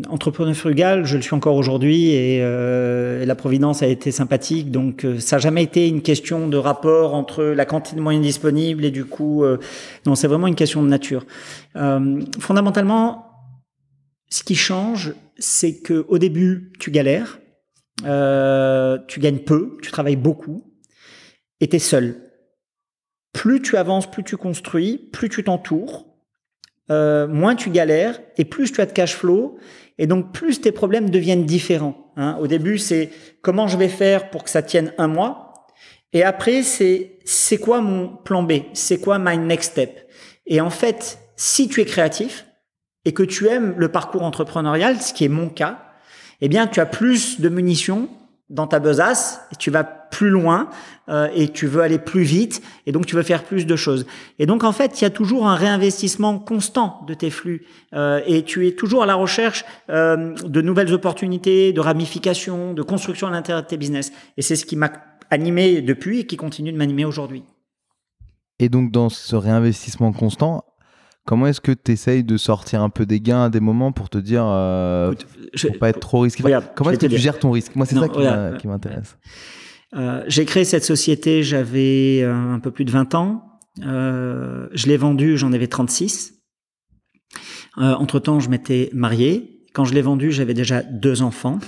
Entrepreneur frugal, je le suis encore aujourd'hui et, euh, la providence a été sympathique, donc ça n'a jamais été une question de rapport entre la quantité de moyens disponibles et du coup, euh, non, c'est vraiment une question de nature. Euh, fondamentalement, ce qui change, c'est que au début, tu galères, euh, tu gagnes peu, tu travailles beaucoup, et tu es seul. Plus tu avances, plus tu construis, plus tu t'entoures, moins tu galères, et plus tu as de cash flow, et donc plus tes problèmes deviennent différents. Hein. Au début, c'est comment je vais faire pour que ça tienne un mois. Et après, c'est c'est quoi mon plan B? C'est quoi my next step? Et en fait, si tu es créatif et que tu aimes le parcours entrepreneurial, ce qui est mon cas, eh bien, tu as plus de munitions dans ta besace, tu vas plus loin euh, et tu veux aller plus vite et donc tu veux faire plus de choses. Et donc en fait, il y a toujours un réinvestissement constant de tes flux euh, et tu es toujours à la recherche euh, de nouvelles opportunités, de ramifications, de construction à l'intérieur de tes business. Et c'est ce qui m'a animé depuis et qui continue de m'animer aujourd'hui. Et donc dans ce réinvestissement constant, comment est-ce que tu essayes de sortir un peu des gains à des moments pour te dire, euh, pour pas être trop risqué? Comment est-ce que tu gères ton risque? Moi, c'est ça qui m'intéresse. Euh, j'ai créé cette société, j'avais euh, un peu plus de 20 ans. Euh, je l'ai vendue, j'en avais 36. Euh, entre-temps, je m'étais marié. Quand je l'ai vendue, j'avais déjà deux enfants.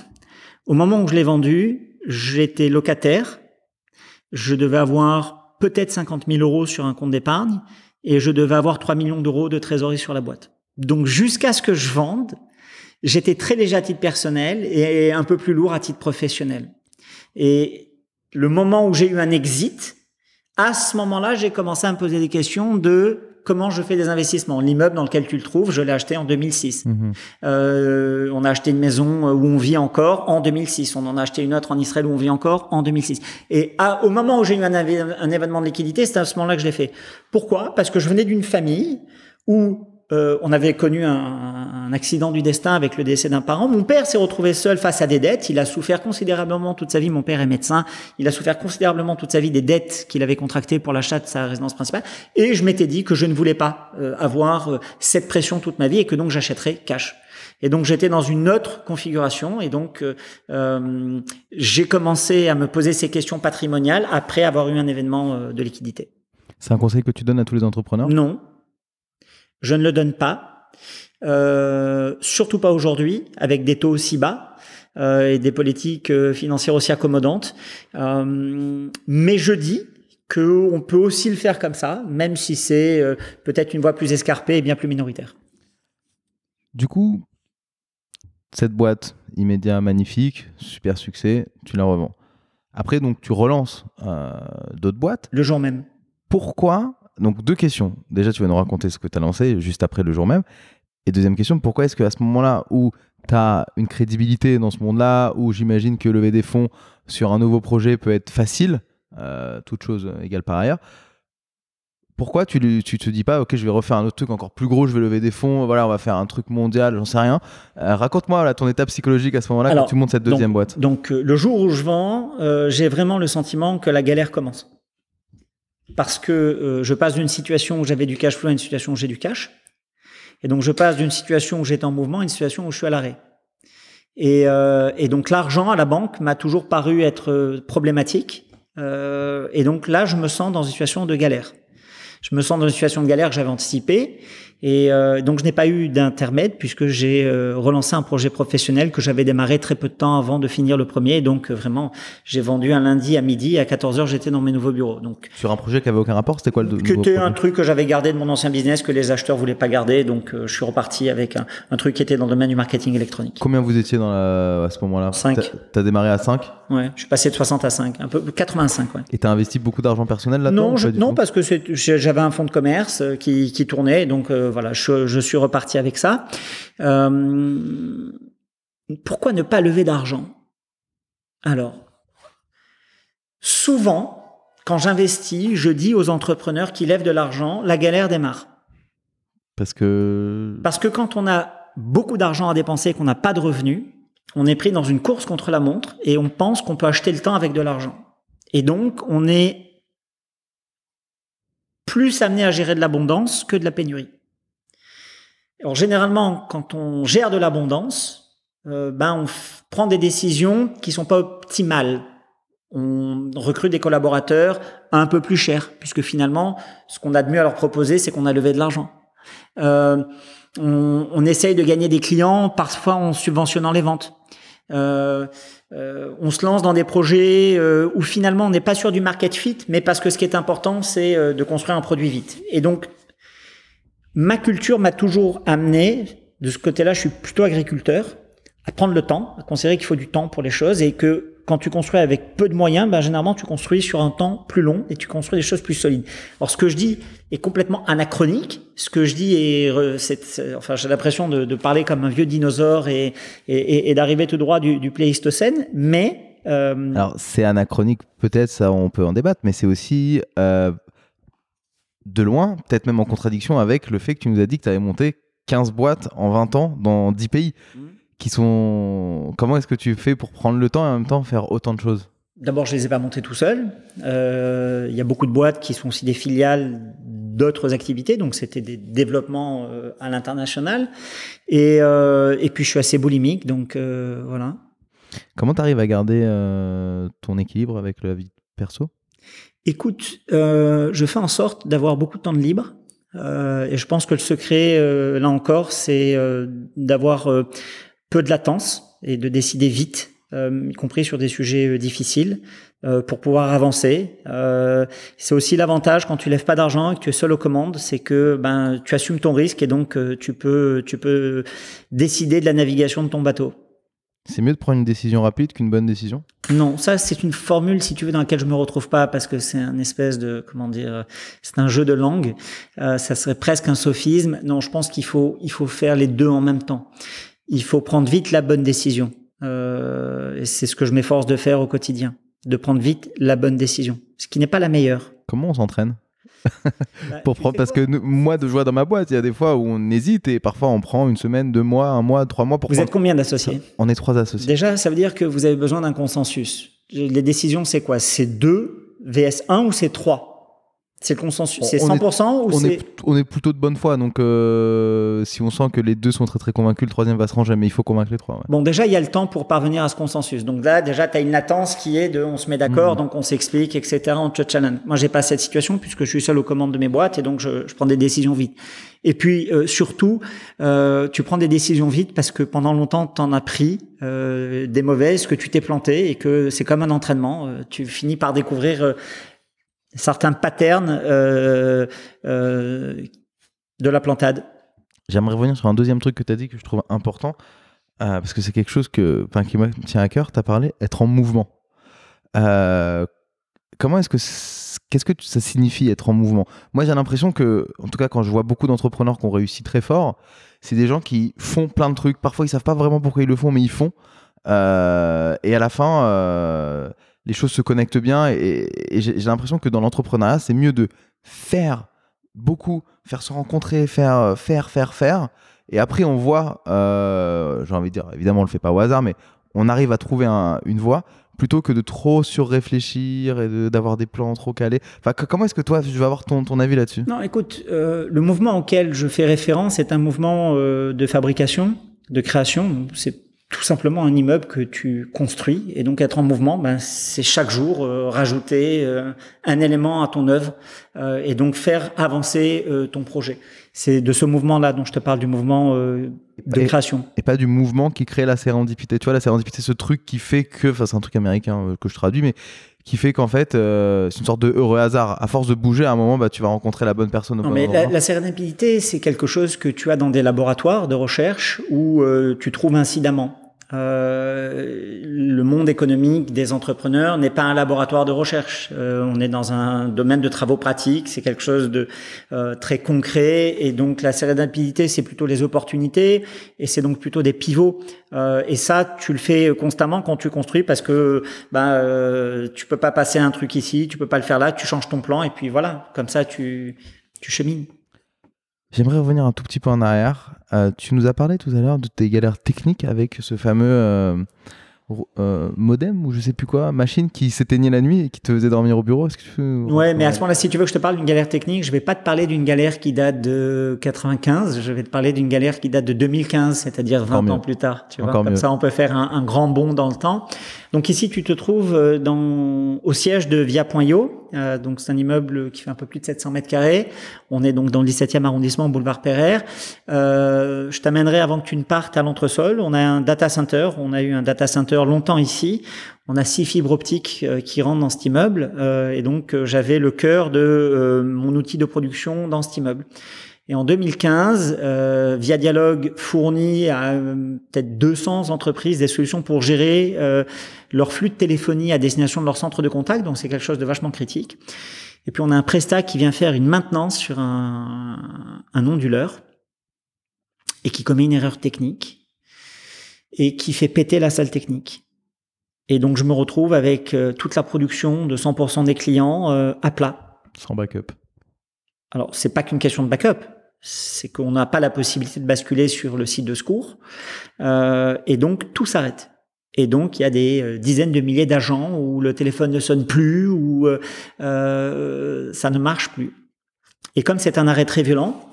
Au moment où je l'ai vendue, j'étais locataire je devais avoir peut-être 50 000 euros sur un compte d'épargne et je devais avoir 3 millions d'euros de trésorerie sur la boîte. Donc jusqu'à ce que je vende, j'étais très léger à titre personnel et un peu plus lourd à titre professionnel. Et le moment où j'ai eu un exit, à ce moment-là, j'ai commencé à me poser des questions de comment je fais des investissements. L'immeuble dans lequel tu le trouves, je l'ai acheté en 2006. Mhm. Euh, on a acheté une maison où on vit encore en 2006. On en a acheté une autre en Israël où on vit encore en 2006. Et à, au moment où j'ai eu un, un événement de liquidité, c'est à ce moment-là que je l'ai fait. Pourquoi? Parce que je venais d'une famille où euh, on avait connu un, un, accident du destin avec le décès d'un parent. Mon père s'est retrouvé seul face à des dettes. Il a souffert considérablement toute sa vie. Mon père est médecin. Il a souffert considérablement toute sa vie des dettes qu'il avait contractées pour l'achat de sa résidence principale. Et je m'étais dit que je ne voulais pas euh, avoir euh, cette pression toute ma vie et que donc j'achèterais cash. Et donc j'étais dans une autre configuration et donc euh, j'ai commencé à me poser ces questions patrimoniales après avoir eu un événement de liquidité. C'est un conseil que tu donnes à tous les entrepreneurs? Non, je ne le donne pas, euh, surtout pas aujourd'hui, avec des taux aussi bas euh, et des politiques euh, financières aussi accommodantes. Mais je dis qu'on peut aussi le faire comme ça, même si c'est peut-être une voie plus escarpée et bien plus minoritaire. Du coup, cette boîte immédiat magnifique, super succès, tu la revends. Après, donc, tu relances d'autres boîtes. Le jour même. Pourquoi donc deux questions. Déjà, tu vas nous raconter ce que tu as lancé juste après le jour même. Et deuxième question, pourquoi est-ce qu'à ce, moment-là où tu as une crédibilité dans ce monde-là, où j'imagine que lever des fonds sur un nouveau projet peut être facile, euh, toute chose égale par ailleurs, pourquoi tu, ne te dis pas, ok, je vais refaire un autre truc encore plus gros, je vais lever des fonds, voilà, on va faire un truc mondial, j'en sais rien. Euh, raconte-moi ton état psychologique à ce moment-là quand tu montes cette deuxième boîte. Donc, euh, le jour où je vends, j'ai vraiment le sentiment que la galère commence parce que euh, je passe d'une situation où j'avais du cash flow à une situation où j'ai du cash. Et donc je passe d'une situation où j'étais en mouvement à une situation où je suis à l'arrêt. Et, euh, et, donc l'argent à la banque m'a toujours paru être euh, problématique. Euh, et donc là, je me sens dans une situation de galère. Je me sens dans une situation de galère que j'avais anticipée. Et euh, donc je n'ai pas eu d'intermède puisque j'ai euh, relancé un projet professionnel que j'avais démarré très peu de temps avant de finir le premier. Et donc euh, vraiment, j'ai vendu un lundi à midi à 14h, j'étais dans mes nouveaux bureaux. Donc sur un projet qui avait aucun rapport, c'était quoi le C'était un truc que j'avais gardé de mon ancien business que les acheteurs voulaient pas garder. Donc je suis reparti avec un, un, truc qui était dans le domaine du marketing électronique. Combien vous étiez dans la, à ce moment-là? 5. T'as démarré à 5 Ouais, je suis passé de 60 à 5, un peu 85. Ouais. Et t'as investi beaucoup d'argent personnel là-dedans Non, je, non parce que j'avais j'avais un fonds de commerce qui, qui tournait, donc voilà, je, je, suis reparti avec ça. pourquoi ne pas lever d'argent? Alors, souvent, quand j'investis, je dis aux entrepreneurs qui lèvent de l'argent, la galère démarre. Parce que Parce que quand on a beaucoup d'argent à dépenser et qu'on n'a pas de revenus, on est pris dans une course contre la montre et on pense qu'on peut acheter le temps avec de l'argent. Et donc, on est plus amené à gérer de l'abondance que de la pénurie. Alors, généralement, quand on gère de l'abondance, euh, ben, on prend des décisions qui sont pas optimales. On recrute des collaborateurs un peu plus chers, puisque finalement, ce qu'on a de mieux à leur proposer, c'est qu'on a levé de l'argent. Euh, on, on, essaye de gagner des clients, parfois en subventionnant les ventes. Euh, euh, on se lance dans des projets euh, où finalement on n'est pas sûr du market fit, mais parce que ce qui est important, c'est euh, de construire un produit vite. Et donc, ma culture m'a toujours amené, de ce côté-là, je suis plutôt agriculteur, à prendre le temps, à considérer qu'il faut du temps pour les choses et que quand tu construis avec peu de moyens, ben, généralement tu construis sur un temps plus long et tu construis des choses plus solides. Alors ce que je dis est complètement anachronique. Ce que je dis est, enfin j'ai l'impression de, de, parler comme un vieux dinosaure et, et, et d'arriver tout droit du, du Pléistocène, mais euh... alors c'est anachronique peut-être, ça on peut en débattre, mais c'est aussi euh, de loin, peut-être même en contradiction avec le fait que tu nous as dit que tu avais monté 15 boîtes en 20 ans dans 10 pays. Mmh qui sont. Comment est-ce que tu fais pour prendre le temps et en même temps faire autant de choses? D'abord, je les ai pas montées tout seul. Euh, il y a beaucoup de boîtes qui sont aussi des filiales d'autres activités, donc c'était des développements euh, à l'international. Et, euh, et puis, je suis assez boulimique, donc voilà. Comment tu arrives à garder ton équilibre avec la vie perso? Écoute, je fais en sorte d'avoir beaucoup de temps libre. et je pense que le secret, là encore, c'est d'avoir peu de latence et de décider vite, euh, y compris sur des sujets euh, difficiles, euh, pour pouvoir avancer. Euh, c'est aussi l'avantage quand tu lèves pas d'argent et que tu es seul aux commandes, c'est que ben tu assumes ton risque et donc euh, tu peux tu peux décider de la navigation de ton bateau. C'est mieux de prendre une décision rapide qu'une bonne décision? Non, ça c'est une formule si tu veux dans laquelle je me retrouve pas parce que c'est un espèce de comment dire, c'est un jeu de langue. Euh, ça serait presque un sophisme. Non, je pense qu'il faut il faut faire les deux en même temps il faut prendre vite la bonne décision. Euh, et c'est ce que je m'efforce de faire au quotidien, de prendre vite la bonne décision, ce qui n'est pas la meilleure. Comment on s'entraîne? Bah, pour prendre, parce que moi de jouer dans ma boîte, il y a des fois où on hésite et parfois on prend une semaine, deux mois, un mois, trois mois pour. Vous êtes combien d'associés? On est trois associés. Déjà, ça veut dire que vous avez besoin d'un consensus. Les décisions, c'est quoi? C'est deux vs 1 ou c'est trois? C'est le consensus, c'est 100% ou on c'est... Est, on est plutôt de bonne foi, donc euh, si on sent que les deux sont très très convaincus, le troisième va se ranger, mais il faut convaincre les trois. Ouais. Bon, déjà, il y a le temps pour parvenir à ce consensus. Donc là, déjà, tu as une latence qui est de on se met d'accord, mmh. donc on s'explique, etc., on te challenge. Moi, j'ai pas cette situation puisque je suis seul aux commandes de mes boîtes et donc je, je prends des décisions vite. Et puis, euh, surtout, euh, tu prends des décisions vite parce que pendant longtemps, tu en as pris euh, des mauvaises, que tu t'es planté et que c'est comme un entraînement. Euh, tu finis par découvrir certains patterns euh, euh, de la plantade. J'aimerais revenir sur un deuxième truc que tu as dit que je trouve important, euh, parce que c'est quelque chose que, qui me tient à cœur. Tu as parlé être en mouvement. Comment est-ce que qu'est-ce que ça signifie être en mouvement? Moi, j'ai l'impression que, en tout cas, quand je vois beaucoup d'entrepreneurs qui ont réussi très fort, c'est des gens qui font plein de trucs. Parfois, ils savent pas vraiment pourquoi ils le font, mais ils font. Et à la fin, les choses se connectent bien. Et, j'ai l'impression que dans l'entrepreneuriat, c'est mieux de faire beaucoup, faire se rencontrer, faire, euh, faire, faire, faire. Et après, on voit, euh, j'ai envie de dire, évidemment, on le fait pas au hasard, mais on arrive à trouver une voie plutôt que de trop surréfléchir et d'avoir des plans trop calés. Enfin, comment est-ce que toi, je vais avoir ton, avis là-dessus? Non, écoute, euh, le mouvement auquel je fais référence est un mouvement de fabrication, de création. C'est tout simplement un immeuble que tu construis et donc être en mouvement, ben, c'est chaque jour euh, rajouter euh, un élément à ton œuvre euh, et donc faire avancer euh, ton projet. C'est de ce mouvement-là dont je te parle, du mouvement de et, création. Et pas du mouvement qui crée la sérendipité. Tu vois, la sérendipité, ce truc qui fait que, enfin c'est un truc américain que je traduis, mais qui fait qu'en fait, euh, c'est une sorte de heureux hasard. À force de bouger, à un moment, bah, tu vas rencontrer la bonne personne. Au non, bon mais la, la sérénité, c'est quelque chose que tu as dans des laboratoires de recherche où euh, tu trouves incidemment. Euh, le monde économique des entrepreneurs n'est pas un laboratoire de recherche. Euh, on est dans un domaine de travaux pratiques, c'est quelque chose de euh, très concret, et donc la sérénité, c'est plutôt les opportunités, et c'est donc plutôt des pivots. Euh, et ça, tu le fais constamment quand tu construis, parce que bah, tu peux pas passer un truc ici, tu peux pas le faire là, tu changes ton plan, et puis voilà, comme ça, tu, tu chemines. J'aimerais revenir un tout petit peu en arrière. Euh, tu nous as parlé tout à l'heure de tes galères techniques avec ce fameux euh, modem ou je sais plus quoi, machine qui s'éteignait la nuit et qui te faisait dormir au bureau. Est-ce que tu Ouais, mais à ce moment-là, si tu veux que je te parle d'une galère technique, je vais pas te parler d'une galère qui date de 95, je vais te parler d'une galère qui date de 2015, c'est-à-dire 20 ans plus tard. Tu vois, comme ça, on peut faire un, un, grand bond dans le temps. Donc ici, tu te trouves euh, dans, au siège de Via.io. Euh, donc c'est un immeuble qui fait un peu plus de 700 mètres carrés. On est donc dans le 17e arrondissement, boulevard Pereire. Euh, je t'amènerai avant que tu ne partes à l'entresol. On a un data center. On a eu un data center longtemps ici. On a six fibres optiques euh, qui rentrent dans cet immeuble. Euh, et donc j'avais le cœur de mon outil de production dans cet immeuble. Et en 2015, euh, Via Dialogue fournit à euh, peut-être 200 entreprises des solutions pour gérer euh, leur flux de téléphonie à destination de leur centre de contact. Donc c'est quelque chose de vachement critique. Et puis on a un prestat qui vient faire une maintenance sur un, un onduleur et qui commet une erreur technique et qui fait péter la salle technique. Et donc je me retrouve avec euh, toute la production de 100% des clients euh, à plat. Sans backup. Alors c'est pas qu'une question de backup c'est qu'on n'a pas la possibilité de basculer sur le site de secours, euh, et donc tout s'arrête. Et donc il y a des euh, dizaines de milliers d'agents où le téléphone ne sonne plus, où euh, ça ne marche plus. Et comme c'est un arrêt très violent,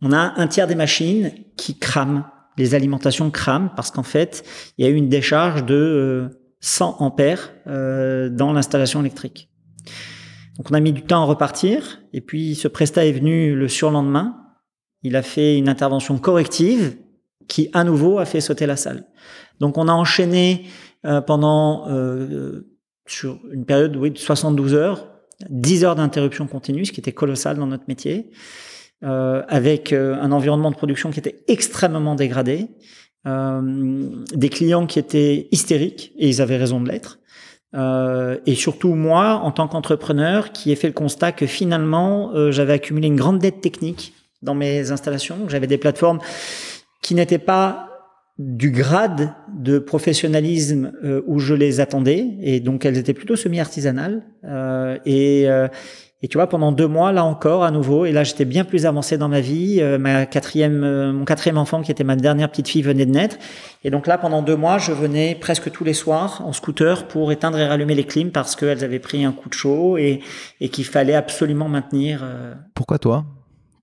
on a un tiers des machines qui crament, les alimentations crament parce qu'en fait il y a eu une décharge de 100 ampères dans l'installation électrique. Donc on a mis du temps à repartir, et puis ce prestat est venu le surlendemain, il a fait une intervention corrective qui, à nouveau, a fait sauter la salle. Donc, on a enchaîné euh, pendant, euh, sur une période oui, de 72 heures, 10 heures d'interruption continue, ce qui était colossal dans notre métier, euh, avec un environnement de production qui était extrêmement dégradé, des clients qui étaient hystériques, et ils avaient raison de l'être. Euh, et surtout moi, en tant qu'entrepreneur, qui ai fait le constat que finalement, j'avais accumulé une grande dette technique dans mes installations. J'avais des plateformes qui n'étaient pas du grade de professionnalisme euh, où je les attendais, et donc elles étaient plutôt semi-artisanales. Euh, et, euh, et tu vois, pendant deux mois, là encore, à nouveau, et là j'étais bien plus avancé dans ma vie. Euh, ma quatrième, mon quatrième enfant, qui était ma dernière petite fille, venait de naître. Et donc là, pendant deux mois, je venais presque tous les soirs en scooter pour éteindre et rallumer les clims parce qu'elles avaient pris un coup de chaud et, et qu'il fallait absolument maintenir. Pourquoi toi?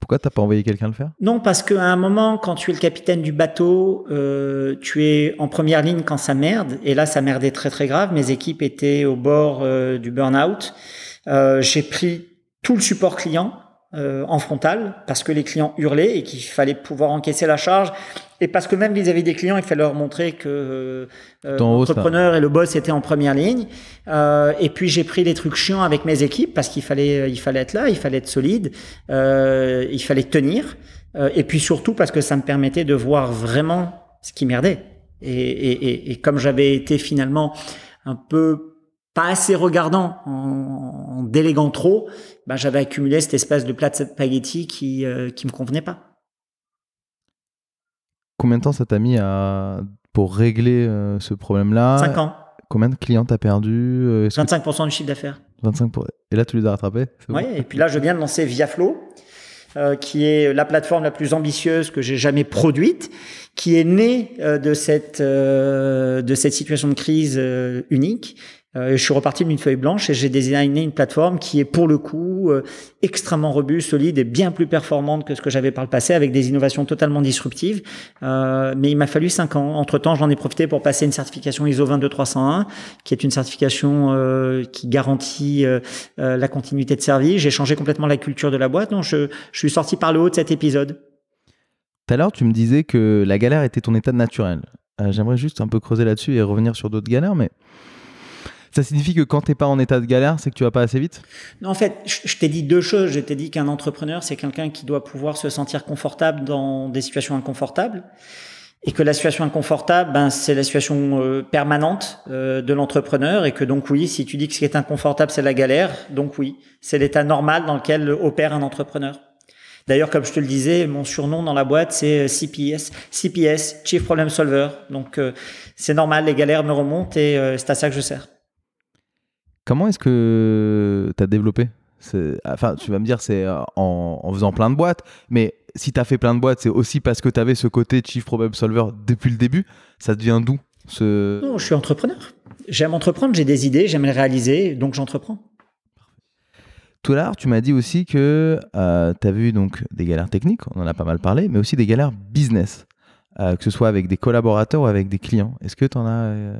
Pourquoi t'as pas envoyé quelqu'un le faire? Non, parce qu'à un moment, quand tu es le capitaine du bateau, euh, tu es en première ligne quand ça merde. Et là, ça merdait très très grave. Mes équipes étaient au bord euh, du burn-out. Euh, j'ai pris tout le support client euh, en frontal parce que les clients hurlaient et qu'il fallait pouvoir encaisser la charge et parce que même vis-à-vis des clients, il fallait leur montrer que euh, l'entrepreneur et le boss étaient en première ligne. Euh, et puis j'ai pris les trucs chiants avec mes équipes parce qu'il fallait, il fallait être là, il fallait être solide, euh, il fallait tenir. Euh, et puis surtout parce que ça me permettait de voir vraiment ce qui merdait. Et, et, et, et comme j'avais été finalement un peu pas assez regardant en, en déléguant trop, ben j'avais accumulé cette espèce de plat de spaghetti qui euh, qui me convenait pas. Combien de temps ça t'a mis à... pour régler euh, ce problème-là? 5 ans. Combien de clients t'as perdu 25% euh, du chiffre d'affaires. 25 Et là, tu les as rattrapés Oui, et puis là, je viens de lancer ViaFlow, euh, qui est la plateforme la plus ambitieuse que j'ai jamais produite, qui est née de cette de cette situation de crise unique je suis reparti d'une feuille blanche et j'ai designé une plateforme qui est pour le coup euh, extrêmement robuste, solide et bien plus performante que ce que j'avais par le passé avec des innovations totalement disruptives. Euh, mais il m'a fallu cinq ans. Entre temps, j'en ai profité pour passer une certification ISO 22301, qui est une certification euh, qui garantit euh, la continuité de service. J'ai changé complètement la culture de la boîte. Donc je, je suis sorti par le haut de cet épisode. Tout à l'heure, tu me disais que la galère était ton état naturel. J'aimerais juste un peu creuser là-dessus et revenir sur d'autres galères, mais ça signifie que quand tu n'es pas en état de galère, c'est que tu vas pas assez vite? Non, en fait, je, t'ai dit deux choses. Je t'ai dit qu'un entrepreneur, c'est quelqu'un qui doit pouvoir se sentir confortable dans des situations inconfortables. et que la situation inconfortable, ben, c'est la situation euh, permanente euh, de l'entrepreneur et que donc oui, si tu dis que ce qui est inconfortable, c'est la galère, donc oui, c'est l'état normal dans lequel opère un entrepreneur. D'ailleurs, comme je te le disais, mon surnom dans la boîte, c'est CPS, CPS, Chief Problem Solver. Donc, c'est normal, les galères me remontent et c'est à ça que je sers. Comment est-ce que tu as développé Enfin, tu vas me dire, c'est en, en faisant plein de boîtes, mais si tu as fait plein de boîtes, c'est aussi parce que tu avais ce côté Chief Problem Solver depuis le début? Ça devient d'où ce... Non, je suis entrepreneur. J'aime entreprendre, j'ai des idées, j'aime les réaliser, donc j'entreprends. Tout à l'heure, tu m'as dit aussi que euh, tu as vu donc des galères techniques, on en a pas mal parlé, mais aussi des galères business. Euh, que ce soit avec des collaborateurs ou avec des clients. Est-ce que tu en as euh,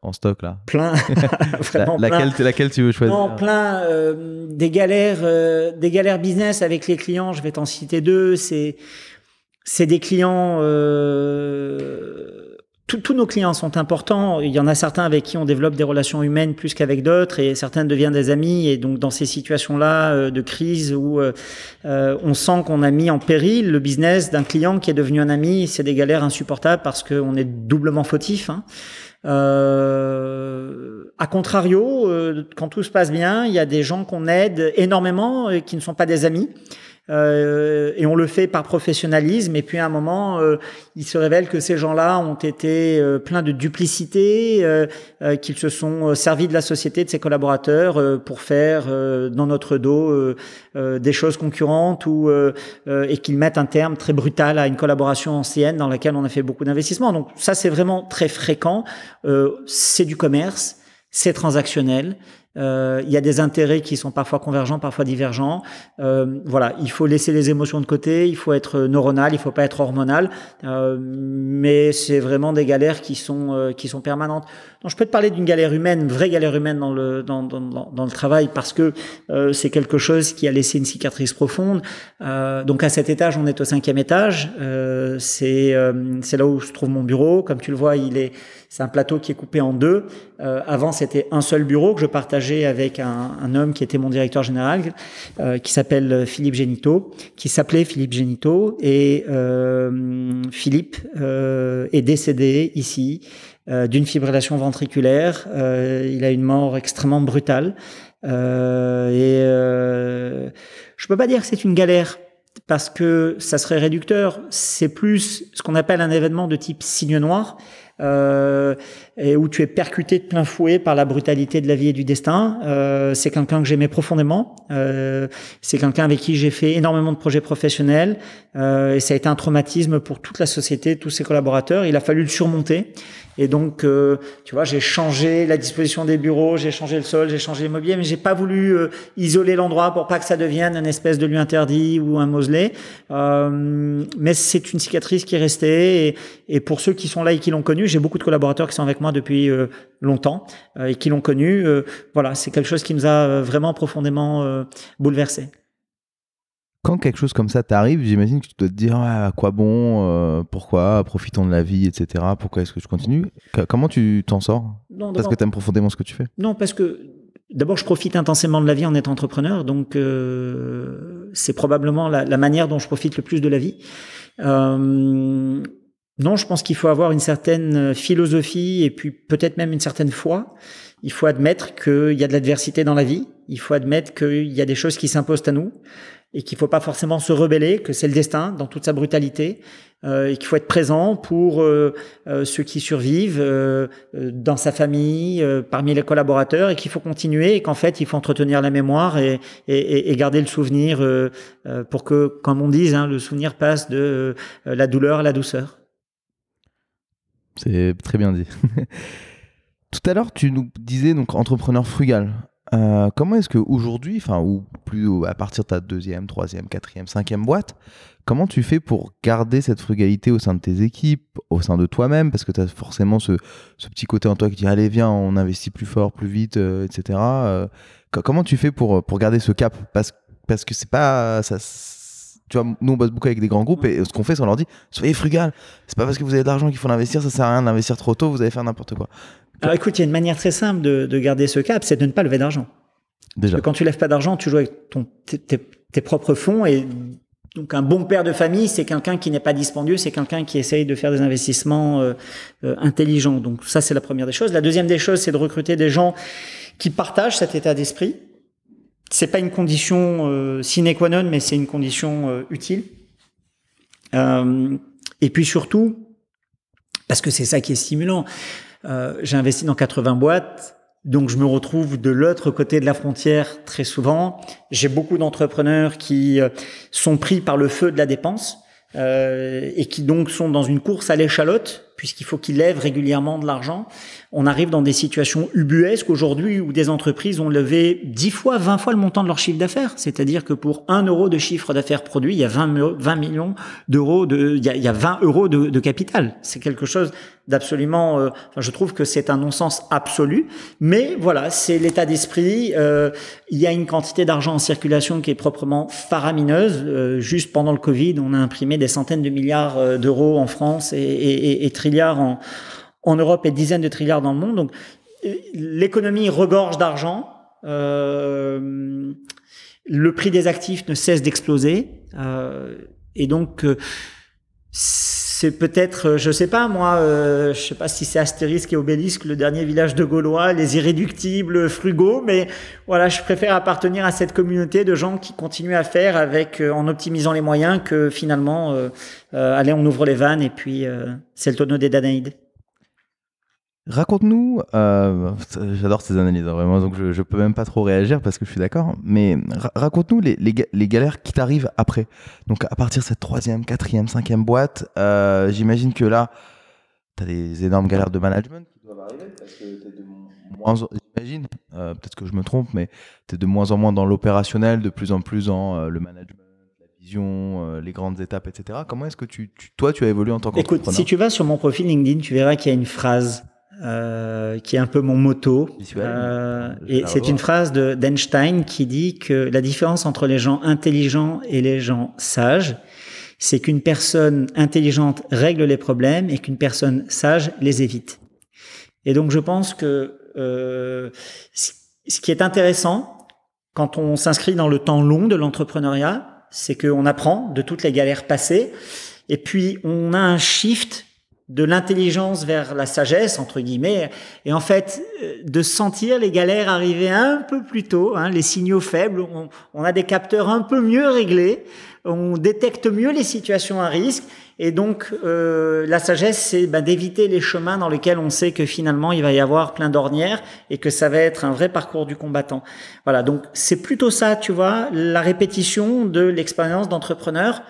en stock là? Plein, vraiment laquelle, plein. Laquelle tu veux choisir? Non, plein. Euh, des galères, des galères business avec les clients. Je vais t'en citer deux. C'est c'est des clients tous nos clients sont importants. Il y en a certains avec qui on développe des relations humaines plus qu'avec d'autres, et certains deviennent des amis. Et donc dans ces situations-là euh, de crise où euh, euh, on sent qu'on a mis en péril le business d'un client qui est devenu un ami, c'est des galères insupportables parce qu'on est doublement fautif. Hein. Euh, a contrario, quand tout se passe bien, il y a des gens qu'on aide énormément et qui ne sont pas des amis. Euh, et on le fait par professionnalisme. Et puis à un moment, euh, il se révèle que ces gens-là ont été euh, pleins de duplicité, euh, qu'ils se sont servis de la société, de ses collaborateurs, pour faire dans notre dos des choses concurrentes ou et qu'ils mettent un terme très brutal à une collaboration ancienne dans laquelle on a fait beaucoup d'investissements. Donc ça, c'est vraiment très fréquent. c'est du commerce, c'est transactionnel. Euh, il y a des intérêts qui sont parfois convergents, parfois divergents. Euh, voilà, il faut laisser les émotions de côté, il faut être neuronal, il faut pas être hormonal. Euh, mais c'est vraiment des galères qui sont qui sont permanentes. Donc, je peux te parler d'une galère humaine, une vraie galère humaine dans le dans dans, le travail parce que c'est quelque chose qui a laissé une cicatrice profonde. donc à cet étage, on est au cinquième étage. c'est c'est là où se trouve mon bureau. Comme tu le vois, il est c'est un plateau qui est coupé en deux. Avant, c'était un seul bureau que je partageais avec un, homme qui était mon directeur général, euh, qui s'appelle Philippe Génito, qui s'appelait Philippe Génito. Et euh, Philippe euh, est décédé ici euh, d'une fibrillation ventriculaire. il a une mort extrêmement brutale. et je peux pas dire que c'est une galère parce que ça serait réducteur. C'est plus ce qu'on appelle un événement de type signe noir euh, et où tu es percuté de plein fouet par la brutalité de la vie et du destin. Euh, c'est quelqu'un que j'aimais profondément. Euh, c'est quelqu'un avec qui j'ai fait énormément de projets professionnels euh, et ça a été un traumatisme pour toute la société, tous ses collaborateurs. Il a fallu le surmonter. Et donc, euh, tu vois, j'ai changé la disposition des bureaux, j'ai changé le sol, j'ai changé le mobilier, mais j'ai pas voulu euh, isoler l'endroit pour pas que ça devienne une espèce de lieu interdit ou un mausolée. Euh, mais c'est une cicatrice qui est restée. Et, et, pour ceux qui sont là et qui l'ont connu, j'ai beaucoup de collaborateurs qui sont avec moi depuis euh, longtemps euh, et qui l'ont connu. voilà, c'est quelque chose qui nous a vraiment profondément bouleversés quand quelque chose comme ça t'arrive, j'imagine que tu dois te dire à quoi bon, euh, pourquoi, profitons de la vie, etc. Pourquoi est-ce que je continue? Comment tu t'en sors? Parce que tu aimes profondément ce que tu fais? Non, parce que d'abord, je profite intensément de la vie en étant entrepreneur, donc euh, c'est probablement la, manière dont je profite le plus de la vie. Euh, non, je pense qu'il faut avoir une certaine philosophie et puis peut-être même une certaine foi. Il faut admettre qu'il y a de l'adversité dans la vie. Il faut admettre qu'il y a des choses qui s'imposent à nous et qu'il faut pas forcément se rebeller, que c'est le destin dans toute sa brutalité, euh, et qu'il faut être présent pour euh, euh, ceux qui survivent, dans sa famille, parmi les collaborateurs, et qu'il faut continuer, et qu'en fait il faut entretenir la mémoire et garder le souvenir pour que, comme on dit, hein, le souvenir passe de la douleur à la douceur. C'est très bien dit. Tout à l'heure, tu nous disais donc entrepreneur frugal. Euh, comment est-ce qu'aujourd'hui, enfin, ou plus à partir de ta deuxième, troisième, quatrième, cinquième boîte, comment tu fais pour garder cette frugalité au sein de tes équipes, au sein de toi-même? Parce que tu as forcément ce, petit côté en toi qui dit Allez, viens, on investit plus fort, plus vite, euh, etc. Euh, comment tu fais pour, pour garder ce cap? Parce, parce que c'est pas. Ça, tu vois, nous on bosse beaucoup avec des grands groupes et ce qu'on fait, c'est qu'on leur dit soyez frugal. C'est pas parce que vous avez de l'argent qu'il faut l'investir, ça sert à rien d'investir trop tôt, vous allez faire n'importe quoi. Alors écoute, il y a une manière très simple de, de garder ce cap, c'est de ne pas lever d'argent. Déjà. Quand tu lèves pas d'argent, tu joues avec ton, tes, tes, propres fonds et donc un bon père de famille, c'est quelqu'un qui n'est pas dispendieux, c'est quelqu'un qui essaye de faire des investissements euh, euh, intelligents. Donc ça, c'est la première des choses. La deuxième des choses, c'est de recruter des gens qui partagent cet état d'esprit. C'est pas une condition euh, sine qua non, mais c'est une condition utile. et puis surtout, parce que c'est ça qui est stimulant. J'ai investi dans 80 boîtes donc je me retrouve de l'autre côté de la frontière très souvent. J'ai beaucoup d'entrepreneurs qui euh, sont pris par le feu de la dépense euh, et qui donc sont dans une course à l'échalote puisqu'il faut qu'ils lèvent régulièrement de l'argent. On arrive dans des situations ubuesques aujourd'hui où des entreprises ont levé 10 fois, 20 fois le montant de leur chiffre d'affaires. C'est-à-dire que pour 1 euro de chiffre d'affaires produit, il y a 20, 20 millions d'euros de, il y, a, 20 euros de, capital. C'est quelque chose d'absolument, euh, je trouve que c'est un non-sens absolu. Mais voilà, c'est l'état d'esprit. Euh, il y a une quantité d'argent en circulation qui est proprement faramineuse. Euh, juste pendant le Covid, on a imprimé des centaines de milliards d'euros en France et, et, et en, Europe et dizaines de trilliards dans le monde. Donc l'économie regorge d'argent. Euh, le prix des actifs ne cesse d'exploser. Euh, et donc c'est peut-être, je sais pas moi, euh, je sais pas si c'est Astérisque et Obélisque, le dernier village de Gaulois, les irréductibles, frugaux, mais voilà, je préfère appartenir à cette communauté de gens qui continuent à faire avec, euh, en optimisant les moyens, que finalement, euh, euh allez, on ouvre les vannes et puis c'est le tonneau des Danaïdes. Raconte-nous, euh, j'adore ces analyses, hein, vraiment, donc je, je peux même pas trop réagir parce que je suis d'accord, mais raconte-nous les, galères qui t'arrivent après. Donc à partir de cette troisième, quatrième, cinquième boîte, euh, j'imagine que là, tu as des énormes galères de management qui doivent arriver parce que tu de moins, j'imagine, euh, peut-être que je me trompe, mais tu es de moins en moins dans l'opérationnel, de plus en plus dans le management la vision, les grandes étapes, etc. Comment est-ce que toi, tu as évolué en tant qu'entrepreneur? Écoute, si tu vas sur mon profil LinkedIn, tu verras qu'il y a une phrase euh, qui est un peu mon motto. Euh, et c'est une phrase de d'Einstein qui dit que la différence entre les gens intelligents et les gens sages, c'est qu'une personne intelligente règle les problèmes et qu'une personne sage les évite. Et donc je pense que euh, ce qui est intéressant quand on s'inscrit dans le temps long de l'entrepreneuriat, c'est qu'on apprend de toutes les galères passées et puis on a un shift de l'intelligence vers la sagesse entre guillemets et en fait euh, de sentir les galères arriver un peu plus tôt hein, les signaux faibles. On, on, a des capteurs un peu mieux réglés on détecte mieux les situations à risque et donc euh, la sagesse c'est ben, d'éviter les chemins dans lesquels on sait que finalement il va y avoir plein d'ornières et que ça va être un vrai parcours du combattant. Voilà donc c'est plutôt ça tu vois la répétition de l'expérience d'entrepreneur.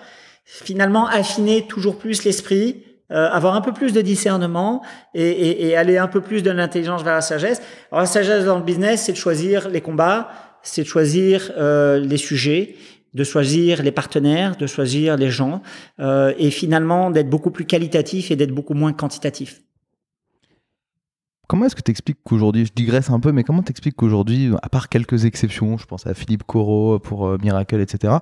Finalement affiner toujours plus l'esprit euh, avoir un peu plus de discernement et, aller un peu plus de l'intelligence vers la sagesse. Alors la sagesse dans le business, c'est de choisir les combats, c'est de choisir euh, les sujets, de choisir les partenaires, de choisir les gens, euh, et finalement d'être beaucoup plus qualitatif et d'être beaucoup moins quantitatif. Comment est-ce que tu expliques qu'aujourd'hui, je digresse un peu, mais comment tu expliques qu'aujourd'hui, à part quelques exceptions, je pense à Philippe Corot pour Miracle, etc.,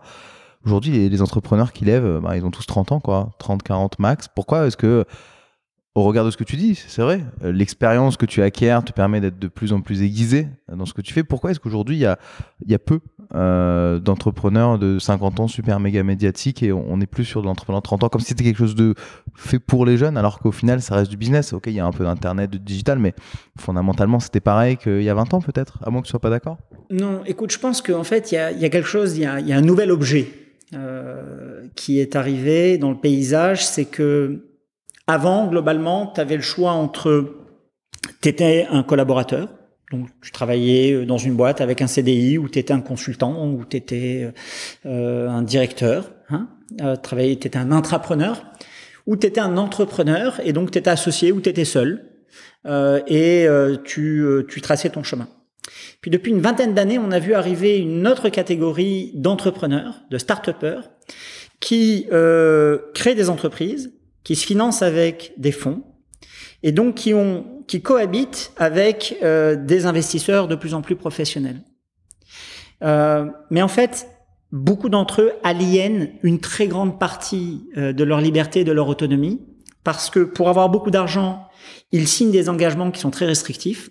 Aujourd'hui, les, entrepreneurs qui lèvent, bah, ils ont tous 30 ans, quoi, 30, 40 max. Pourquoi est-ce que, au regard de ce que tu dis, c'est vrai, euh, l'expérience que tu acquiers te permet d'être de plus en plus aiguisé dans ce que tu fais? Pourquoi est-ce qu'aujourd'hui, il y a, peu euh, d'entrepreneurs de 50 ans super méga médiatiques et on n'est plus sur de l'entrepreneur de 30 ans comme si c'était quelque chose de fait pour les jeunes alors qu'au final ça reste du business? Ok, il y a un peu d'internet, de digital, mais fondamentalement c'était pareil qu'il y a 20 ans peut-être, à moins que tu sois pas d'accord? Non, écoute, je pense qu'en fait il y a, quelque chose, il y a un nouvel objet euh, qui est arrivé dans le paysage, c'est que avant, globalement, tu avais le choix entre tu étais un collaborateur, donc tu travaillais dans une boîte avec un CDI, ou tu étais un consultant, ou tu étais euh, un directeur, hein, euh, tu étais un intrapreneur, ou tu étais un entrepreneur, et donc tu étais associé, ou tu étais seul, euh, et euh, tu, tu traçais ton chemin. Puis depuis une vingtaine d'années, on a vu arriver une autre catégorie d'entrepreneurs, de start-upers, qui euh, créent des entreprises, qui se financent avec des fonds, et donc qui ont qui cohabitent avec euh, des investisseurs de plus en plus professionnels. Euh, mais en fait, beaucoup d'entre eux aliènent une très grande partie euh, de leur liberté et de leur autonomie, parce que pour avoir beaucoup d'argent, Ils signent des engagements qui sont très restrictifs.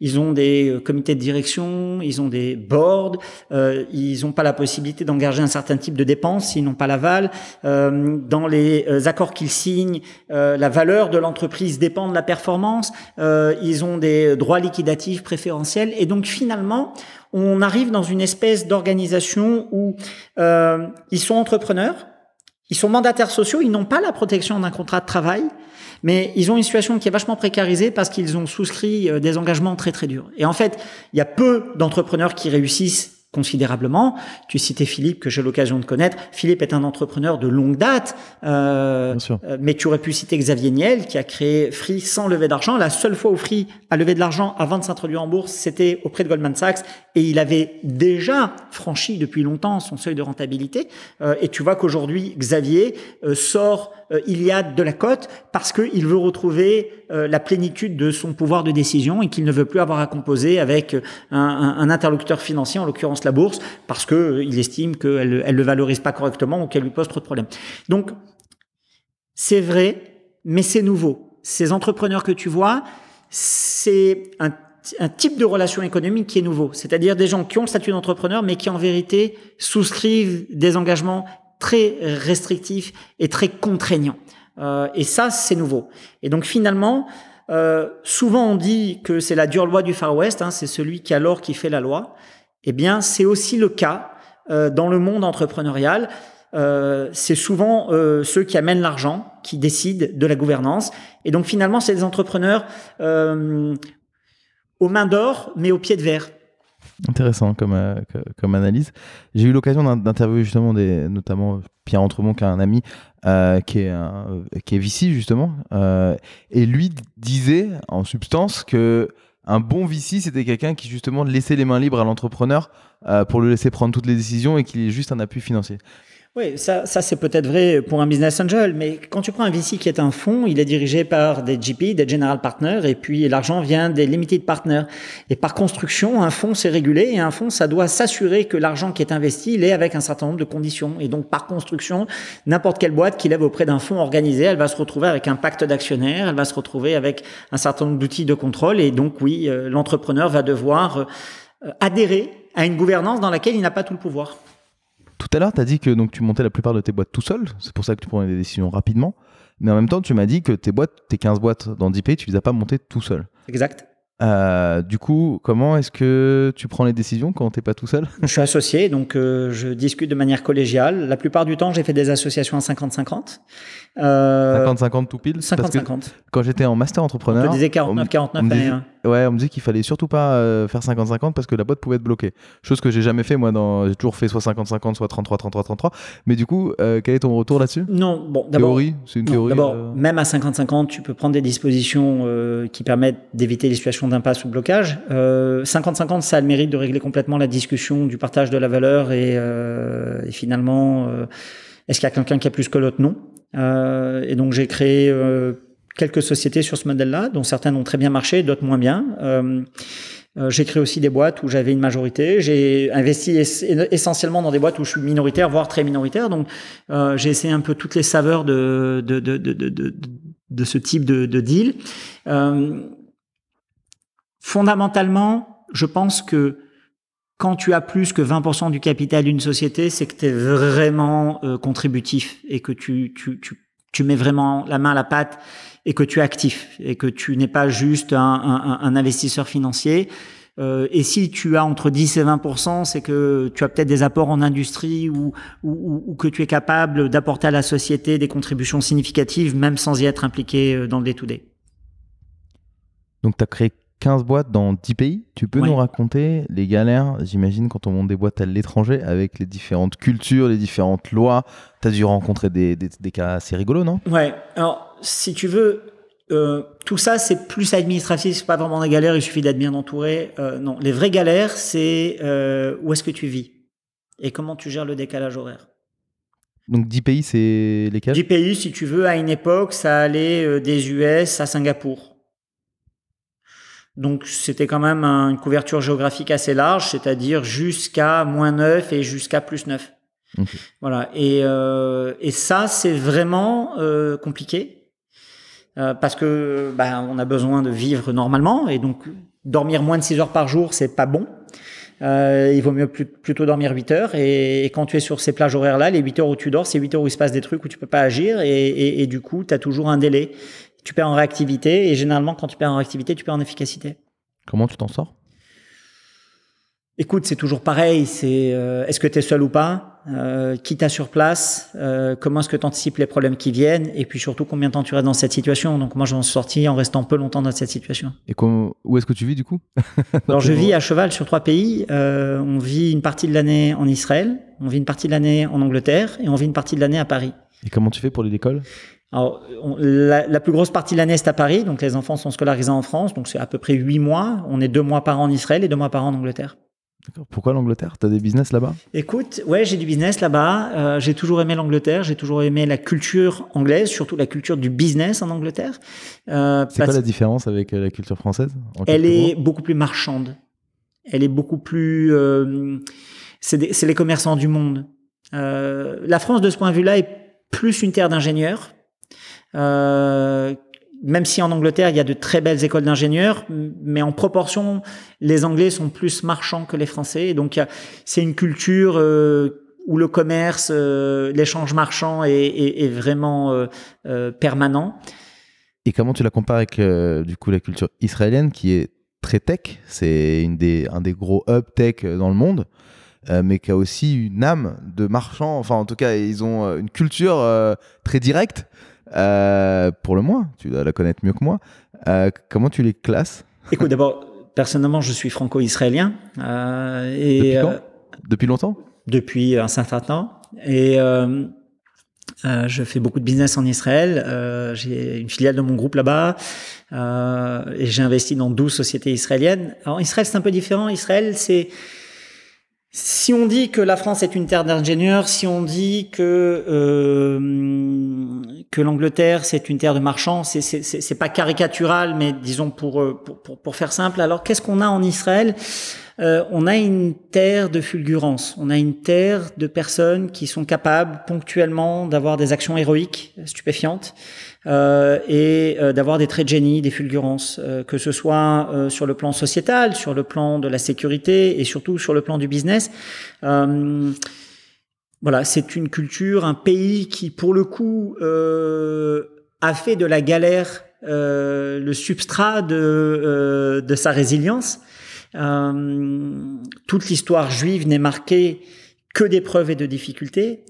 Ils ont des euh, comités de direction, ils ont des boards, euh, ils n'ont pas la possibilité d'engager un certain type de dépenses s'ils n'ont pas l'aval. Euh, dans les euh, accords qu'ils signent, euh, la valeur de l'entreprise dépend de la performance. ils ont des droits liquidatifs préférentiels. Et donc finalement, on arrive dans une espèce d'organisation où ils sont entrepreneurs, ils sont mandataires sociaux, ils n'ont pas la protection d'un contrat de travail, mais ils ont une situation qui est vachement précarisée parce qu'ils ont souscrit euh, des engagements très très durs. Et en fait, il y a peu d'entrepreneurs qui réussissent considérablement. Tu citais Philippe, que j'ai l'occasion de connaître. Philippe est un entrepreneur de longue date, euh, euh, mais tu aurais pu citer Xavier Niel, qui a créé Free sans lever d'argent. La seule fois où Free a levé de l'argent avant de s'introduire en bourse, c'était auprès de Goldman Sachs, et il avait déjà franchi depuis longtemps son seuil de rentabilité. Euh, et tu vois qu'aujourd'hui, Xavier euh, sort euh, Iliad de la cote parce qu'il veut retrouver euh, la plénitude de son pouvoir de décision et qu'il ne veut plus avoir à composer avec un, un, interlocuteur financier, en l'occurrence la bourse, parce que euh, il estime qu'elle elle le valorise pas correctement ou qu'elle lui pose trop de problèmes. Donc, c'est vrai, mais c'est nouveau. Ces entrepreneurs que tu vois, c'est un, un, type de relation économique qui est nouveau. C'est-à-dire des gens qui ont le statut d'entrepreneur, mais qui en vérité souscrivent des engagements très restrictifs et très contraignants. Euh, et ça, c'est nouveau. Et donc finalement, euh, souvent on dit que c'est la dure loi du Far West, hein, c'est celui qui a l'or qui fait la loi. Eh bien, c'est aussi le cas euh, dans le monde entrepreneurial. Euh, c'est souvent euh, ceux qui amènent l'argent qui décident de la gouvernance. Et donc finalement, c'est des entrepreneurs euh, aux mains d'or, mais aux pieds de verre. Intéressant comme, euh, comme analyse. J'ai eu l'occasion d'interviewer justement des, notamment Pierre Entremont, qui est un ami, euh, qui, est un, qui est VC justement, euh, et lui disait en substance que un bon VC, c'était quelqu'un qui justement laissait les mains libres à l'entrepreneur euh, pour le laisser prendre toutes les décisions et qu'il est juste un appui financier. Oui, ça, ça c'est peut-être vrai pour un business angel, mais quand tu prends un VC qui est un fonds, il est dirigé par des GP, des general partners, et puis l'argent vient des limited partners. Et par construction, un fonds c'est régulé, et un fonds ça doit s'assurer que l'argent qui est investi, il est avec un certain nombre de conditions. Et donc par construction, n'importe quelle boîte qui lève auprès d'un fonds organisé, elle va se retrouver avec un pacte d'actionnaires, elle va se retrouver avec un certain nombre d'outils de contrôle, et donc oui, euh, l'entrepreneur va devoir euh, adhérer à une gouvernance dans laquelle il n'a pas tout le pouvoir. Tout à l'heure, tu as dit que donc, tu montais la plupart de tes boîtes tout seul. C'est pour ça que tu prenais des décisions rapidement. Mais en même temps, tu m'as dit que tes boîtes, tes 15 boîtes dans 10 pays, tu les as pas montées tout seul. Exact. Euh, du coup, comment est-ce que tu prends les décisions quand tu n'es pas tout seul? Je suis associé, donc euh, je discute de manière collégiale. La plupart du temps, j'ai fait des associations à 50-50. 50-50 euh, tout pile 50-50. Quand j'étais en master entrepreneur. On te disait 49-49 Ouais, on me disait qu'il fallait surtout pas euh, faire 50-50 parce que la boîte pouvait être bloquée. Chose que j'ai jamais fait, moi, dans... j'ai toujours fait soit 50-50, soit 33-33-33. Mais du coup, euh, quel est ton retour là-dessus? Non, bon, d'abord. Théorie C'est une théorie D'abord, même à 50-50, tu peux prendre des dispositions qui permettent d'éviter les situations d'impasse ou de blocage. 50-50, ça a le mérite de régler complètement la discussion du partage de la valeur et, et finalement, est-ce qu'il y a quelqu'un qui a plus que l'autre? Non. Euh, et donc j'ai créé euh, quelques sociétés sur ce modèle-là, dont certaines ont très bien marché, d'autres moins bien. Euh, j'ai créé aussi des boîtes où j'avais une majorité. J'ai investi essentiellement dans des boîtes où je suis minoritaire, voire très minoritaire. Donc, euh, j'ai essayé un peu toutes les saveurs de, de, de, de, de, ce type de, de deal. Euh, fondamentalement, je pense que quand tu as plus que 20% du capital d'une société, c'est que tu es vraiment euh, contributif et que tu, tu, tu, tu, mets vraiment la main à la pâte et que tu es actif et que tu n'es pas juste un, un, un investisseur financier. Euh, et si tu as entre 10 et 20%, c'est que tu as peut-être des apports en industrie ou, ou, ou que tu es capable d'apporter à la société des contributions significatives, même sans y être impliqué euh, dans le day-to-day. -day. Donc, tu créé 15 boîtes dans 10 pays. Tu peux nous raconter les galères, j'imagine, quand on monte des boîtes à l'étranger avec les différentes cultures, les différentes lois. Tu as dû rencontrer des, des, des, cas assez rigolos, non? Ouais. Alors, si tu veux, euh, tout ça, c'est plus administratif, c'est pas vraiment des galères, il suffit d'être bien entouré. Euh, non, les vraies galères, c'est euh, où est-ce que tu vis et comment tu gères le décalage horaire. Donc 10 pays, c'est lesquels? 10 pays, si tu veux, à une époque, ça allait des US à Singapour. Donc c'était quand même une couverture géographique assez large, c'est-à-dire jusqu'à moins 9 et jusqu'à plus 9. Voilà. Et, euh, et ça, c'est vraiment euh, compliqué. parce que bah, on a besoin de vivre normalement et donc dormir moins de 6 heures par jour, c'est pas bon. Euh, il vaut mieux plutôt dormir 8 heures. Et, quand tu es sur ces plages horaires-là, les 8 heures où tu dors, c'est 8 heures où il se passe des trucs où tu peux pas agir. Et, et du coup, tu as toujours un délai. Tu perds en réactivité. Et généralement, quand tu perds en réactivité, tu perds en efficacité. Comment tu t'en sors? Écoute, c'est toujours pareil. C'est euh, est-ce que tu es seul ou pas? Euh, Qui t'a sur place? Euh, Comment est-ce que tu anticipes les problèmes qui viennent? Et puis surtout, combien de temps tu restes dans cette situation? Donc moi, je m'en suis sorti en restant peu longtemps dans cette situation. Et où est-ce que tu vis du coup? Alors je vis à cheval sur trois pays. On vit une partie de l'année en Israël, on vit une partie de l'année en Angleterre et on vit une partie de l'année à Paris. Et comment tu fais pour l'école alors, la, la, plus grosse partie de l'année, c'est à Paris. Donc, les enfants sont scolarisés en France. Donc, c'est à peu près huit mois. On est deux mois par an en Israël et deux mois par an en Angleterre. Pourquoi l'Angleterre? Tu as des business là-bas? Écoute, ouais, j'ai du business là-bas. Euh, j'ai toujours aimé l'Angleterre. J'ai toujours aimé la culture anglaise, surtout la culture du business en Angleterre. Euh, c'est quoi la différence avec euh, la culture française Elle est beaucoup plus marchande. Elle est beaucoup plus. Euh, c'est les commerçants du monde. La France, de ce point de vue-là, est plus une terre d'ingénieurs. Euh, même si en Angleterre, il y a de très belles écoles d'ingénieurs, mais en proportion, les Anglais sont plus marchands que les Français. Donc, c'est une culture euh, où le commerce, euh, l'échange marchand est, vraiment permanent. Et comment tu la compares avec, du coup, la culture israélienne qui est très tech? C'est une des, un des gros hubs tech dans le monde. mais qui a aussi une âme de marchand. Enfin, en tout cas, ils ont une culture très directe. Euh, pour le moins, tu dois la connaître mieux que moi. Euh, comment tu les classes? Écoute, d'abord, personnellement, je suis franco-israélien. Euh, et, depuis Depuis longtemps? Depuis un certain temps. Et je fais beaucoup de business en Israël. j'ai une filiale de mon groupe là-bas. et j'ai investi dans 12 sociétés israéliennes. Alors, Israël, c'est un peu différent. Israël, c'est si on dit que la France est une terre d'ingénieurs, si on dit que euh, que l'Angleterre c'est une terre de marchands, c'est c'est pas caricatural, mais disons pour euh, pour pour, faire simple. Alors qu'est-ce qu'on a en Israël? Euh, On a une terre de fulgurance. On a une terre de personnes qui sont capables ponctuellement d'avoir des actions héroïques, stupéfiantes. Euh, et euh, d'avoir des traits de génie, des fulgurances, euh, que ce soit sur le plan sociétal, sur le plan de la sécurité et surtout sur le plan du business. voilà, c'est une culture, un pays qui, pour le coup, a fait de la galère le substrat de, de sa résilience. toute l'histoire juive n'est marquée que d'épreuves et de difficultés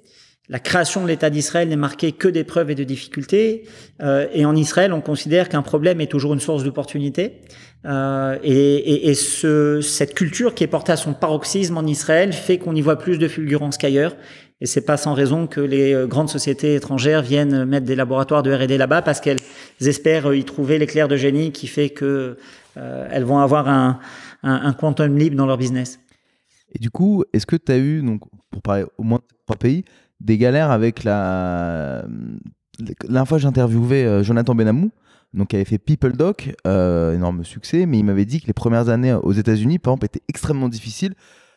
la création de l'État d'Israël n'est marquée que d'épreuves et de difficultés. Euh, et en Israël, on considère qu'un problème est toujours une source d'opportunité. Euh, et, et, et ce, cette culture qui est portée à son paroxysme en Israël fait qu'on y voit plus de fulgurance qu'ailleurs. Et c'est pas sans raison que les euh, grandes sociétés étrangères viennent mettre des laboratoires de R&D là-bas parce qu'elles espèrent y trouver l'éclair de génie qui fait que elles vont avoir un quantum libre dans leur business. Et du coup, est-ce que tu as eu, donc, pour parler au moins de trois pays, des galères avec la. La dernière fois, j'interviewais euh, Jonathan Benamou, donc qui avait fait People Doc, euh, énorme succès, mais il m'avait dit que les premières années aux États-Unis, par exemple, étaient extrêmement difficiles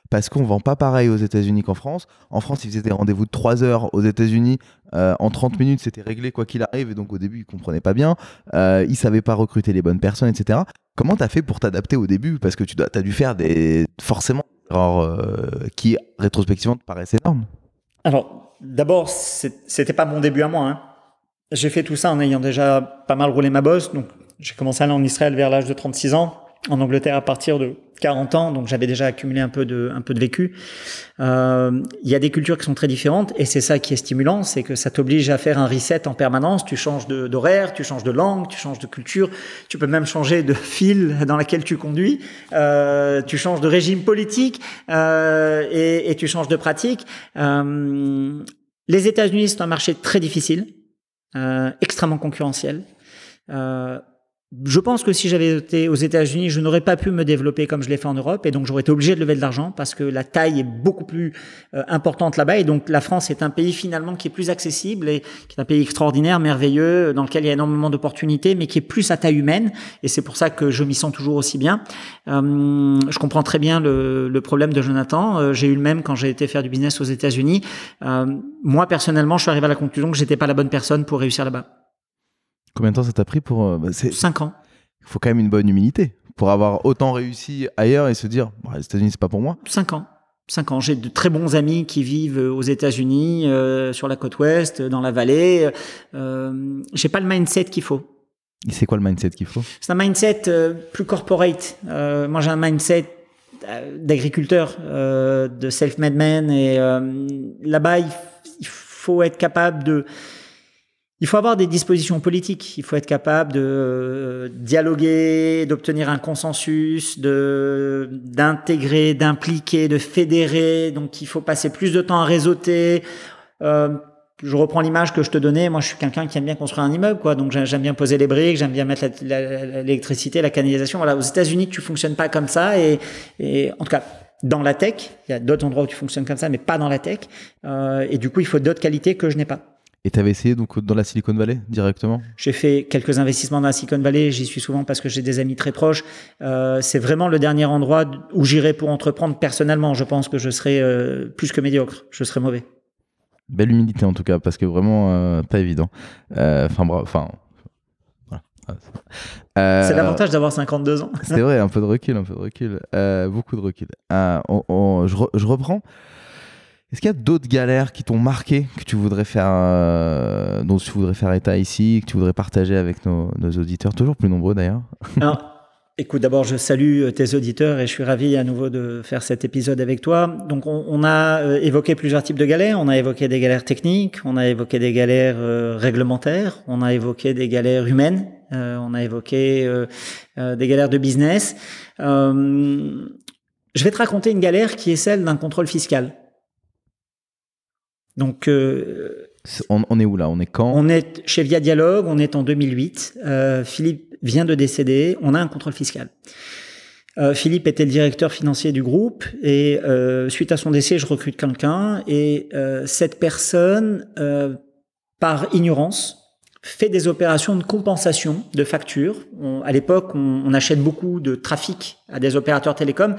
parce qu'on vend pas pareil aux États-Unis qu'en France. En France, ils faisaient des rendez-vous de 3 heures. Aux États-Unis, euh, en 30 minutes, c'était réglé quoi qu'il arrive. Et donc, au début, ils comprenaient pas bien. Euh, ils savaient pas recruter les bonnes personnes, etc. Comment tu as fait pour t'adapter au début? Parce que tu as dû faire des. Forcément, qui rétrospectivement te paraissent énormes. Alors, d'abord, c'était pas mon début à moi. Hein. J'ai fait tout ça en ayant déjà pas mal roulé ma bosse. Donc, j'ai commencé à aller en Israël vers l'âge de 36 ans, en Angleterre à partir de 40 ans, donc j'avais déjà accumulé un peu de, un peu de vécu. Euh, il y a des cultures qui sont très différentes et c'est ça qui est stimulant, c'est que ça t'oblige à faire un reset en permanence. Tu changes d'horaire, tu changes de langue, tu changes de culture, tu peux même changer de fil dans laquelle tu conduis, euh, tu changes de régime politique euh, et, et, tu changes de pratique. Euh, les États-Unis, c'est un marché très difficile, euh, extrêmement concurrentiel. Euh, je pense que si j'avais été aux États-Unis, je n'aurais pas pu me développer comme je l'ai fait en Europe, et donc j'aurais été obligé de lever de l'argent parce que la taille est beaucoup plus euh, importante là-bas, et donc la France est un pays finalement qui est plus accessible et qui est un pays extraordinaire, merveilleux, dans lequel il y a énormément d'opportunités, mais qui est plus à taille humaine, et c'est pour ça que je m'y sens toujours aussi bien. Euh, je comprends très bien le, problème de Jonathan. Euh, j'ai eu le même quand j'ai été faire du business aux États-Unis. Moi personnellement, je suis arrivé à la conclusion que j'étais pas la bonne personne pour réussir là-bas. Combien de temps ça t'a pris pour. euh, bah, Cinq ans. Il faut quand même une bonne humilité pour avoir autant réussi ailleurs et se dire Bah, les États-Unis, c'est pas pour moi. Cinq ans. Cinq ans. J'ai de très bons amis qui vivent aux États-Unis, euh, sur la côte ouest, dans la vallée. Euh, j'ai pas le mindset qu'il faut. Et C'est quoi le mindset qu'il faut? C'est un mindset euh, plus corporate. Euh, moi, j'ai un mindset euh, d'agriculteur, euh, de self-made man. Et euh, là-bas, il faut être capable de... Il faut avoir des dispositions politiques. Il faut être capable de euh, dialoguer, d'obtenir un consensus, de d'intégrer, d'impliquer, de fédérer. Donc, il faut passer plus de temps à réseauter. Euh, je reprends l'image que je te donnais. Moi, je suis quelqu'un qui aime bien construire un immeuble, quoi. Donc, j'ai- j'aime bien poser les briques, j'aime bien mettre l'électricité, la, canalisation. Voilà. Aux États-Unis, tu fonctionnes pas comme ça. Et, et en tout cas, dans la tech, il y a d'autres endroits où tu fonctionnes comme ça, mais pas dans la tech. Euh, et du coup, il faut d'autres qualités que je n'ai pas. Et t'avais essayé donc dans la Silicon Valley directement? J'ai fait quelques investissements dans la Silicon Valley. J'y suis souvent parce que j'ai des amis très proches. Euh, c'est vraiment le dernier endroit où j'irai pour entreprendre personnellement. Je pense que je serai euh, plus que médiocre. Je serai mauvais. Belle humilité en tout cas, parce que vraiment euh, pas évident. Enfin, bravo. Enfin. voilà. Euh, C'est l'avantage d'avoir 52 ans. C'est vrai, un peu de recul, un peu de recul. Beaucoup de recul. On- on- je, re- je reprends. Est-ce qu'il y a d'autres galères qui t'ont marqué, que tu voudrais faire, euh, dont tu voudrais faire état ici, que tu voudrais partager avec nos, nos auditeurs, toujours plus nombreux d'ailleurs? Écoute, d'abord, je salue euh, tes auditeurs et je suis ravi à nouveau de faire cet épisode avec toi. Donc, on, on a euh, évoqué plusieurs types de galères. On a évoqué des galères techniques, on a évoqué des galères euh, réglementaires, on a évoqué des galères humaines, euh, on a évoqué euh, des galères de business. Je vais te raconter une galère qui est celle d'un contrôle fiscal. Donc, euh, on, on est où là? On est quand? on est chez Via Dialogue, on est en 2008. Euh, Philippe vient de décéder, on a un contrôle fiscal. Euh, Philippe était le directeur financier du groupe et euh, suite à son décès, je recrute quelqu'un et euh, cette personne, euh, par ignorance, fait des opérations de compensation de factures. On- à l'époque, on, on achète beaucoup de trafic à des opérateurs télécoms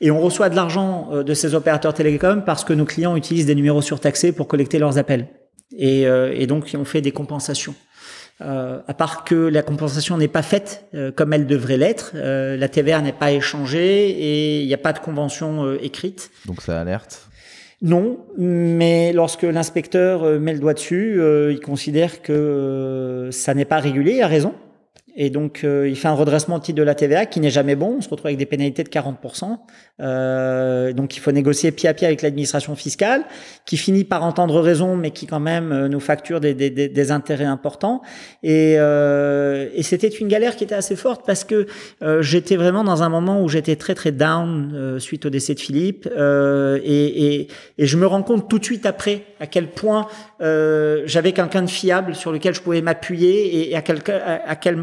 et on reçoit de l'argent euh, de ces opérateurs télécoms parce que nos clients utilisent des numéros surtaxés pour collecter leurs appels. Et, euh, et donc, on fait des compensations. Euh, à part que la compensation n'est pas faite euh, comme elle devrait l'être, euh, la TVA n'est pas échangée et il n'y a pas de convention euh, écrite. Donc ça alerte. Non, mais lorsque l'inspecteur met le doigt dessus, euh, il considère que euh, ça n'est pas régulé, il a raison. Et donc, euh, il fait un redressement au titre de la TVA qui n'est jamais bon. On se retrouve avec des pénalités de 40%. Euh, donc, il faut négocier pied à pied avec l'administration fiscale, qui finit par entendre raison, mais qui quand même euh, nous facture des, des, des, intérêts importants. Et, euh, et c'était une galère qui était assez forte parce que euh, j'étais vraiment dans un moment où j'étais très très down euh, suite au décès de Philippe. Euh, et, et, et je me rends compte tout de suite après à quel point j'avais quelqu'un de fiable sur lequel je pouvais m'appuyer et, à, quel, à, à, quel,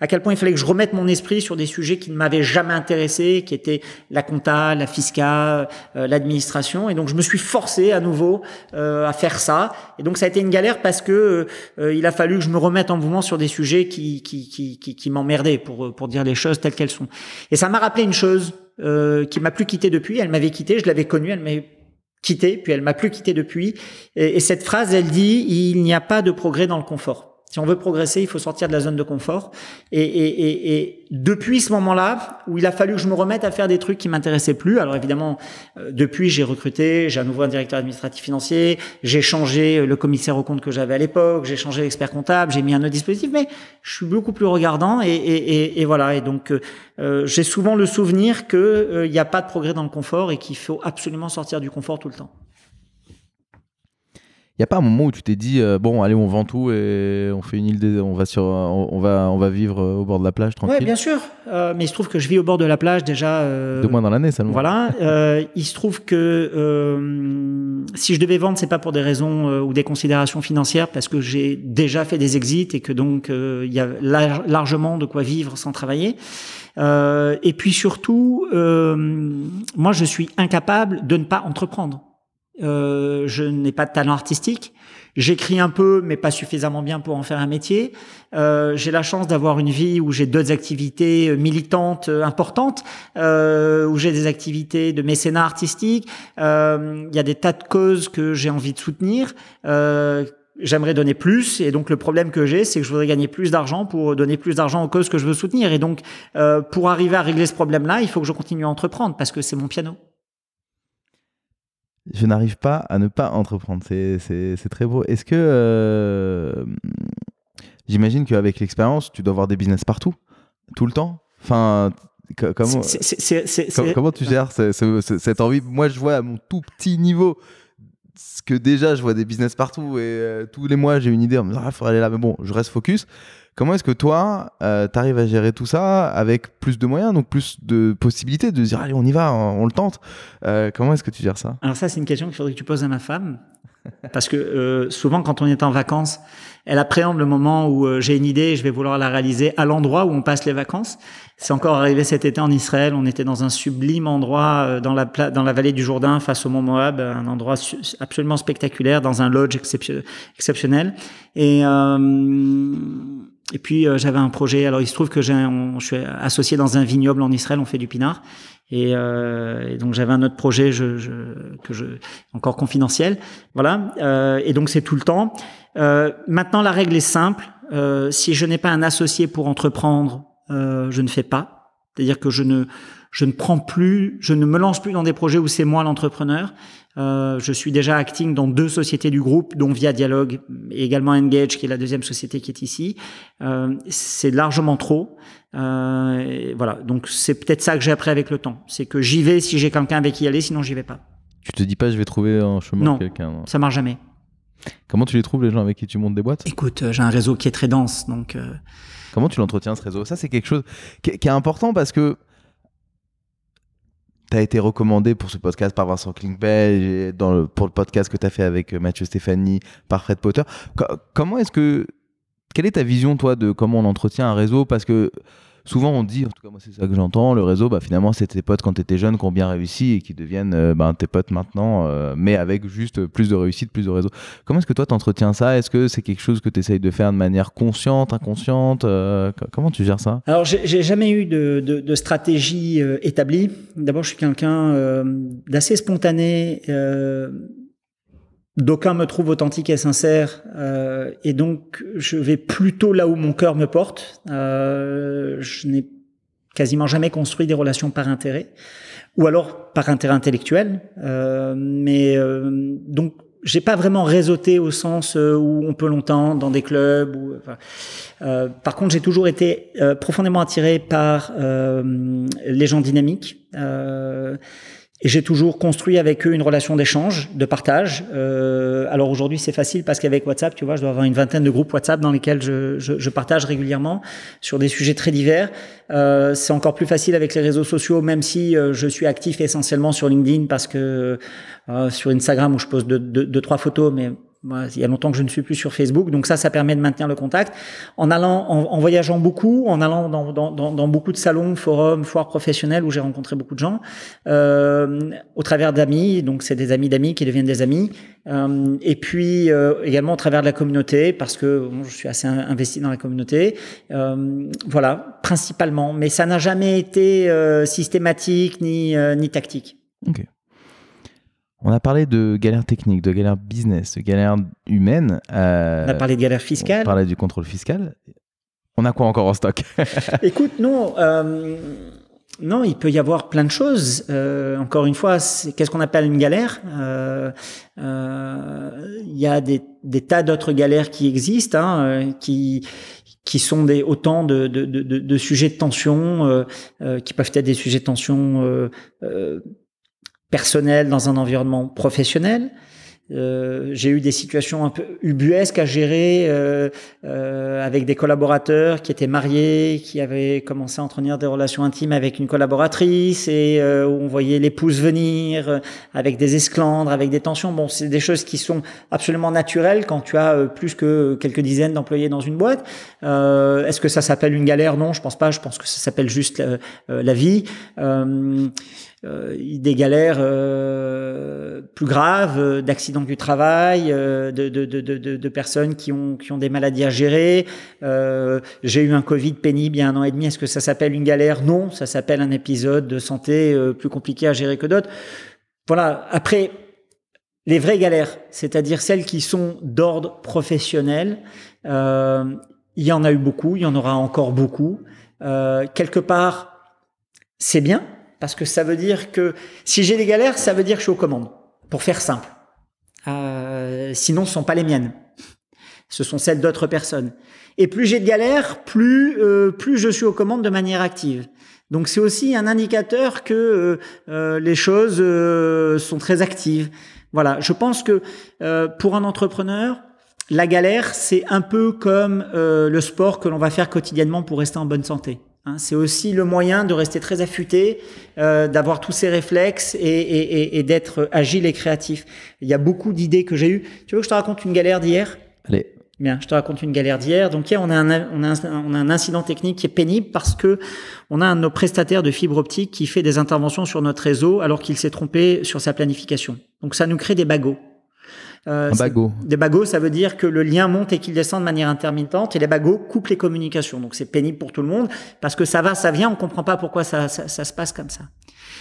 à quel point il fallait que je remette mon esprit sur des sujets qui ne m'avaient jamais intéressé, qui étaient la compta, la fiscale, euh, l'administration. Et donc je me suis forcé à nouveau euh, à faire ça. Et donc ça a été une galère parce que euh, il a fallu que je me remette en mouvement sur des sujets qui, qui, qui, qui, m'emmerdaient pour, pour dire les choses telles qu'elles sont. Et ça m'a rappelé une chose qui m'a plus quitté depuis. Elle m'avait quitté, je l'avais connue, elle m'avait quitté, puis elle m'a plus quitté depuis. Et cette phrase, elle dit il n'y a pas de progrès dans le confort. Si on veut progresser, il faut sortir de la zone de confort. Et, et, et, et depuis ce moment-là, où il a fallu que je me remette à faire des trucs qui m'intéressaient plus. Alors évidemment, euh, depuis, j'ai recruté, j'ai à nouveau un directeur administratif financier, j'ai changé le commissaire au compte que j'avais à l'époque, j'ai changé l'expert comptable, j'ai mis un autre dispositif, mais je suis beaucoup plus regardant. Et, voilà. Et donc, euh, j'ai souvent le souvenir qu'il euh, n'y a pas de progrès dans le confort et qu'il faut absolument sortir du confort tout le temps. Il y a pas un moment où tu t'es dit euh, bon allez on vend tout et on fait une île des... on va sur on, on va on va vivre euh, au bord de la plage tranquille. Ouais, bien sûr. Euh, mais il se trouve que je vis au bord de la plage déjà. Euh, Deux mois dans l'année seulement. Voilà. Euh, il se trouve que euh, si je devais vendre, c'est pas pour des raisons ou des considérations financières, parce que j'ai déjà fait des exits et que donc euh, il y a lar largement de quoi vivre sans travailler. Euh, et puis surtout, moi, je suis incapable de ne pas entreprendre. Euh, je n'ai pas de talent artistique. J'écris un peu, mais pas suffisamment bien pour en faire un métier. Euh, j'ai la chance d'avoir une vie où j'ai d'autres activités militantes importantes, euh, où j'ai des activités de mécénat artistique. Il y a des tas de causes que j'ai envie de soutenir. j'aimerais donner plus et donc le problème que j'ai c'est que je voudrais gagner plus d'argent pour donner plus d'argent aux causes que je veux soutenir et donc euh, pour arriver à régler ce problème là il faut que je continue à entreprendre parce que c'est mon piano je n'arrive pas à ne pas entreprendre. C'est très beau. Est-ce que euh, j'imagine qu'avec l'expérience tu dois avoir des business partout tout le temps? Enfin comment, comment tu gères cette envie? Moi, je vois à mon tout petit niveau que déjà je vois des business partout et euh, tous les mois j'ai une idée, on me dit, ah, faudrait aller là, mais bon, je reste focus. Comment est-ce que toi, euh, tu arrives à gérer tout ça avec plus de moyens, donc plus de possibilités de dire, allez, on y va, on, le tente euh, Comment est-ce que tu gères ça? Alors ça, c'est une question qu'il faudrait que tu poses à ma femme. Parce que souvent, quand on est en vacances, elle appréhende le moment où j'ai une idée et je vais vouloir la réaliser à l'endroit où on passe les vacances. C'est encore arrivé cet été en Israël. On était dans un sublime endroit euh, dans la, dans la vallée du Jourdain face au mont Moab, un endroit absolument spectaculaire, dans un lodge exceptionnel. Et, euh, et puis euh, j'avais un projet. Alors il se trouve que j'ai, je suis associé dans un vignoble en Israël. On fait du pinard. Et, euh, donc j'avais un autre projet je, je, que je encore confidentiel. Voilà. Euh, et donc c'est tout le temps. Euh, maintenant la règle est simple. si je n'ai pas un associé pour entreprendre euh, je ne fais pas. C'est-à-dire que je ne, je ne prends plus, je ne me lance plus dans des projets où c'est moi l'entrepreneur. Euh, je suis déjà acting dans deux sociétés du groupe, dont Via Dialogue et également Engage, qui est la deuxième société qui est ici. Euh, c'est largement trop. Euh, voilà, donc c'est peut-être ça que j'ai appris avec le temps. C'est que j'y vais si j'ai quelqu'un avec qui y aller, sinon j'y vais pas. Tu te dis pas, je vais trouver un chemin quelqu'un. Non, ça marche jamais. Comment tu les trouves les gens avec qui tu montes des boîtes? Écoute, j'ai un réseau qui est très dense, donc. Comment tu l'entretiens ce réseau? Ça, c'est quelque chose qui, est important parce que tu as été recommandé pour ce podcast par Vincent Klinkbell et dans le, pour le podcast que tu as fait avec euh, Mathieu Stéphanie par Fred Potter. comment est-ce que. Quelle est ta vision, toi, de comment on entretient un réseau? Parce que souvent on dit, en tout cas moi c'est ça que j'entends, le réseau, bah, finalement c'est tes potes quand tu étais jeune qui ont bien réussi et qui deviennent euh, bah, tes potes maintenant, euh, mais avec juste plus de réussite, plus de réseau. Comment est-ce que toi t'entretiens ça? Est-ce que c'est quelque chose que tu essayes de faire de manière consciente, inconsciente euh, Comment tu gères ça? Alors j'ai jamais eu de, de, stratégie établie. D'abord je suis quelqu'un d'assez spontané D'aucuns me trouvent authentique et sincère, euh, et donc je vais plutôt là où mon cœur me porte. Euh, je n'ai quasiment jamais construit des relations par intérêt, ou alors par intérêt intellectuel. Euh, mais euh, donc j'ai pas vraiment réseauté au sens euh, où on peut longtemps dans des clubs. Ou, euh, par contre, j'ai toujours été profondément attiré par les gens dynamiques. Et j'ai toujours construit avec eux une relation d'échange, de partage. Euh, alors aujourd'hui, c'est facile parce qu'avec WhatsApp, tu vois, je dois avoir une vingtaine de groupes WhatsApp dans lesquels je, je, je partage régulièrement sur des sujets très divers. Euh, c'est encore plus facile avec les réseaux sociaux, même si euh, je suis actif essentiellement sur LinkedIn parce que euh, sur Instagram où je pose deux, deux, deux trois photos, mais il y a longtemps que je ne suis plus sur Facebook, donc ça, ça permet de maintenir le contact. En allant, en, voyageant beaucoup, en allant dans, dans, dans, beaucoup de salons, forums, foires professionnelles où j'ai rencontré beaucoup de gens, euh, au travers d'amis, donc c'est des amis d'amis qui deviennent des amis, euh, et puis euh, également au travers de la communauté, parce que je suis assez investi dans la communauté. Euh, voilà, principalement, mais ça n'a jamais été euh, systématique ni, ni tactique. Ok. On a parlé de galères techniques, de galères business, de galères humaines. Euh, on a parlé de galères fiscales. On a parlé du contrôle fiscal. On a quoi encore en stock? Écoute, non. Euh, non, il peut y avoir plein de choses. Euh, encore une fois, qu'est-ce qu'on appelle une galère? Il y a des, tas d'autres galères qui existent, hein, qui qui sont des autant de, de, de, de sujets de tension, qui peuvent être des sujets de tension personnel dans un environnement professionnel. Euh, j'ai eu des situations un peu ubuesques à gérer euh, euh, avec des collaborateurs qui étaient mariés, qui avaient commencé à entretenir des relations intimes avec une collaboratrice et euh, où on voyait l'épouse venir euh, avec des esclandres, avec des tensions. Bon, c'est des choses qui sont absolument naturelles quand tu as euh, plus que quelques dizaines d'employés dans une boîte. Est-ce que ça s'appelle une galère? Non, je pense pas. Je pense que ça s'appelle juste la, la vie. Euh, des galères euh, plus graves, euh, d'accidents du travail, de, de, de, de, personnes qui ont, qui ont des maladies à gérer. J'ai eu un Covid pénible il y a un an et demi. Est-ce que ça s'appelle une galère? Non, ça s'appelle un épisode de santé plus compliqué à gérer que d'autres. Voilà. Après, les vraies galères, c'est-à-dire celles qui sont d'ordre professionnel, euh, il y en a eu beaucoup, il y en aura encore beaucoup. Euh, quelque part, c'est bien parce que ça veut dire que si j'ai des galères, ça veut dire que je suis aux commandes. Pour faire simple. Euh, sinon, ce sont pas les miennes. Ce sont celles d'autres personnes. Et plus j'ai de galères, plus euh, plus je suis aux commandes de manière active. Donc c'est aussi un indicateur que euh, euh, les choses sont très actives. Voilà, je pense que pour un entrepreneur, la galère, c'est un peu comme le sport que l'on va faire quotidiennement pour rester en bonne santé. Hein. c'est aussi le moyen de rester très affûté, d'avoir tous ces réflexes et, et, et d'être agile et créatif. Il y a beaucoup d'idées que j'ai eues. Tu veux que je te raconte une galère d'hier? Allez. Bien, je te raconte une galère d'hier. Donc hier, on a, un, on, a un, on a un incident technique qui est pénible parce que on a un de nos prestataires de fibre optique qui fait des interventions sur notre réseau alors qu'il s'est trompé sur sa planification. Donc ça nous crée des bagots. Euh, un bagot. Des bagots, ça veut dire que le lien monte et qu'il descend de manière intermittente et les bagots coupent les communications. Donc c'est pénible pour tout le monde parce que ça va, ça vient, on comprend pas pourquoi ça, ça, ça se passe comme ça.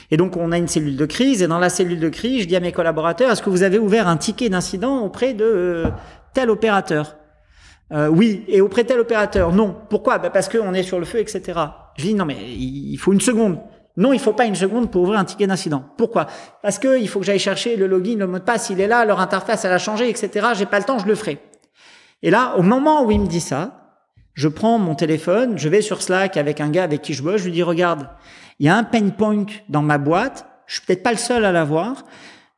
Et donc on a une cellule de crise et dans la cellule de crise, je dis à mes collaborateurs, est-ce que vous avez ouvert un ticket d'incident auprès de euh, tel opérateur? Euh, oui, et auprès de tel opérateur, non. Pourquoi? Bah Parce qu'on est sur le feu, etc. Je dis, non, mais il faut une seconde. Non, il faut pas une seconde pour ouvrir un ticket d'incident. Pourquoi? Parce que il faut que j'aille chercher le login, le mot de passe, il est là, leur interface, elle a changé, etc. J'ai pas le temps, je le ferai. Et là, au moment où il me dit ça, je prends mon téléphone, je vais sur Slack avec un gars avec qui je bosse, je lui dis, regarde, il y a un pain point dans ma boîte, je suis peut-être pas le seul à l'avoir.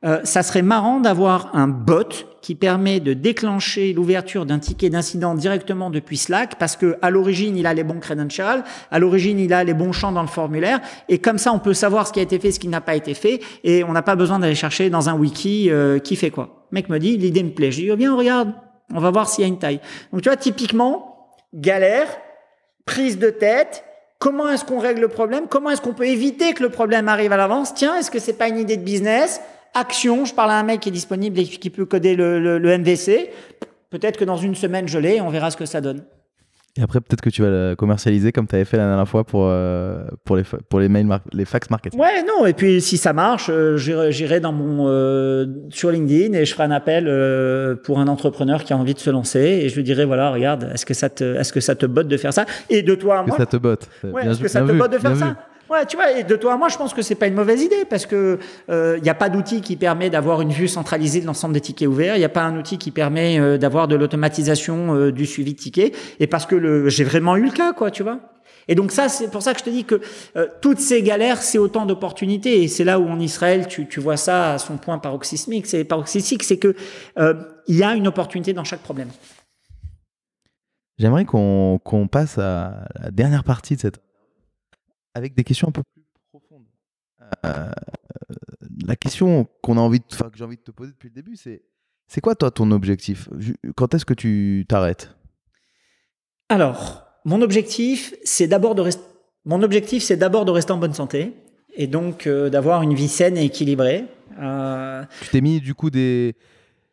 Euh, ça serait marrant d'avoir un bot qui permet de déclencher l'ouverture d'un ticket d'incident directement depuis Slack parce que à l'origine il a les bons credentials, à l'origine il a les bons champs dans le formulaire et comme ça on peut savoir ce qui a été fait, ce qui n'a pas été fait et on n'a pas besoin d'aller chercher dans un wiki euh, qui fait quoi. Le mec me dit l'idée me plaît, je dis oh bien regarde, on va voir s'il y a une taille. Donc tu vois typiquement galère, prise de tête, Comment est-ce qu'on règle le problème? Comment est-ce qu'on peut éviter que le problème arrive à l'avance? Tiens, est-ce que c'est pas une idée de business? Action, je parle à un mec qui est disponible et qui peut coder le, le, MVC. Peut-être que dans une semaine, je l'ai, on verra ce que ça donne. Et après, peut-être que tu vas le commercialiser comme tu avais fait la dernière fois pour, euh, pour, les, pour les, mails les fax marketing. Ouais, non. Et puis, si ça marche, euh, j'irai dans mon, euh, sur LinkedIn et je ferai un appel pour un entrepreneur qui a envie de se lancer et je lui dirai, voilà, regarde, est-ce que ça te, est-ce que ça te botte de faire ça? Et de toi à moi. Que ça te botte? Ouais, est-ce que ça te botte de faire ça? Ouais, tu vois, et de toi à moi, je pense que c'est pas une mauvaise idée parce que il euh, n'y a pas d'outil qui permet d'avoir une vue centralisée de l'ensemble des tickets ouverts. Il n'y a pas un outil qui permet euh, d'avoir de l'automatisation euh, du suivi de tickets. Et parce que j'ai vraiment eu le cas, quoi, tu vois. Et donc ça, c'est pour ça que je te dis que toutes ces galères, c'est autant d'opportunités. Et c'est là où en Israël, tu, vois ça à son point paroxysmique. C'est paroxysmique, c'est que il y a une opportunité dans chaque problème. J'aimerais qu'on passe à la dernière partie de cette avec des questions un peu plus profondes. Euh, la question qu'on a envie de, que j'ai envie de te poser depuis le début, c'est c'est quoi toi ton objectif? Quand est-ce que tu t'arrêtes? Alors, mon objectif, c'est d'abord de rester. Mon objectif, c'est d'abord de rester en bonne santé et donc euh, d'avoir une vie saine et équilibrée. Euh, tu t'es mis du coup des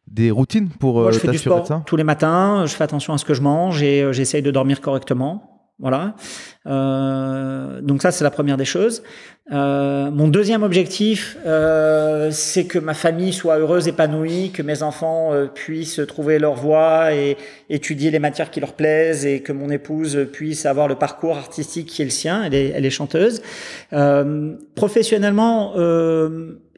des routines pour Moi, je fais du sport tous les matins. Je fais attention à ce que je mange et j'essaye de dormir correctement. Voilà. Euh, donc ça, c'est la première des choses. Euh, mon deuxième objectif, euh, c'est que ma famille soit heureuse, épanouie, que mes enfants euh, puissent trouver leur voie et étudier les matières qui leur plaisent, et que mon épouse puisse avoir le parcours artistique qui est le sien. Elle est, elle est chanteuse. Euh, professionnellement,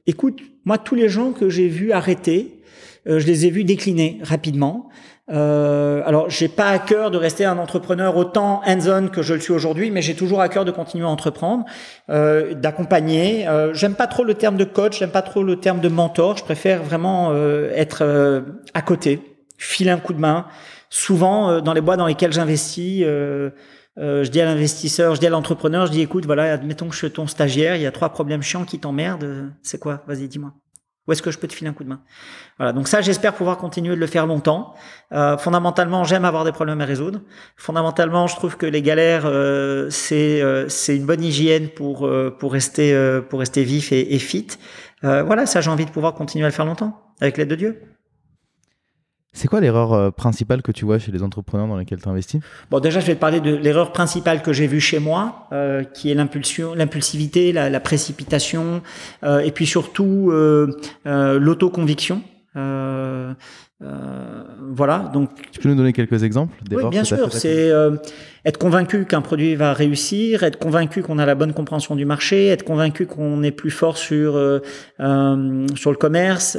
écoute, moi, tous les gens que j'ai vus arrêter, je les ai vus décliner rapidement. Euh, alors, j'ai pas à cœur de rester un entrepreneur autant hands-on que je le suis aujourd'hui, mais j'ai toujours à cœur de continuer à entreprendre, euh, d'accompagner. Euh, j'aime pas trop le terme de coach, j'aime pas trop le terme de mentor. Je préfère vraiment euh, être euh, à côté, filer un coup de main. Souvent, euh, dans les bois dans lesquels j'investis, je dis à l'investisseur, je dis à l'entrepreneur, je dis écoute, voilà, admettons que je suis ton stagiaire, il y a trois problèmes chiants qui t'emmerdent. C'est quoi? Vas-y, dis-moi. Où est-ce que je peux te filer un coup de main? Voilà. Donc ça, j'espère pouvoir continuer de le faire longtemps. Euh, fondamentalement, j'aime avoir des problèmes à résoudre. Fondamentalement, je trouve que les galères, euh, c'est euh, c'est une bonne hygiène pour euh, pour rester euh, pour rester vif et, et fit. voilà, ça, j'ai envie de pouvoir continuer à le faire longtemps avec l'aide de Dieu. C'est quoi l'erreur euh, principale que tu vois chez les entrepreneurs dans lesquels tu investis Bon, déjà, je vais te parler de l'erreur principale que j'ai vue chez moi, euh, qui est l'impulsion, l'impulsivité, la, précipitation, euh, et puis surtout l'autoconviction. Euh, euh, voilà. Donc, tu peux nous donner quelques exemples Oui, bien sûr. C'est euh, être convaincu qu'un produit va réussir, être convaincu qu'on a la bonne compréhension du marché, être convaincu qu'on est plus fort sur euh, euh sur le commerce.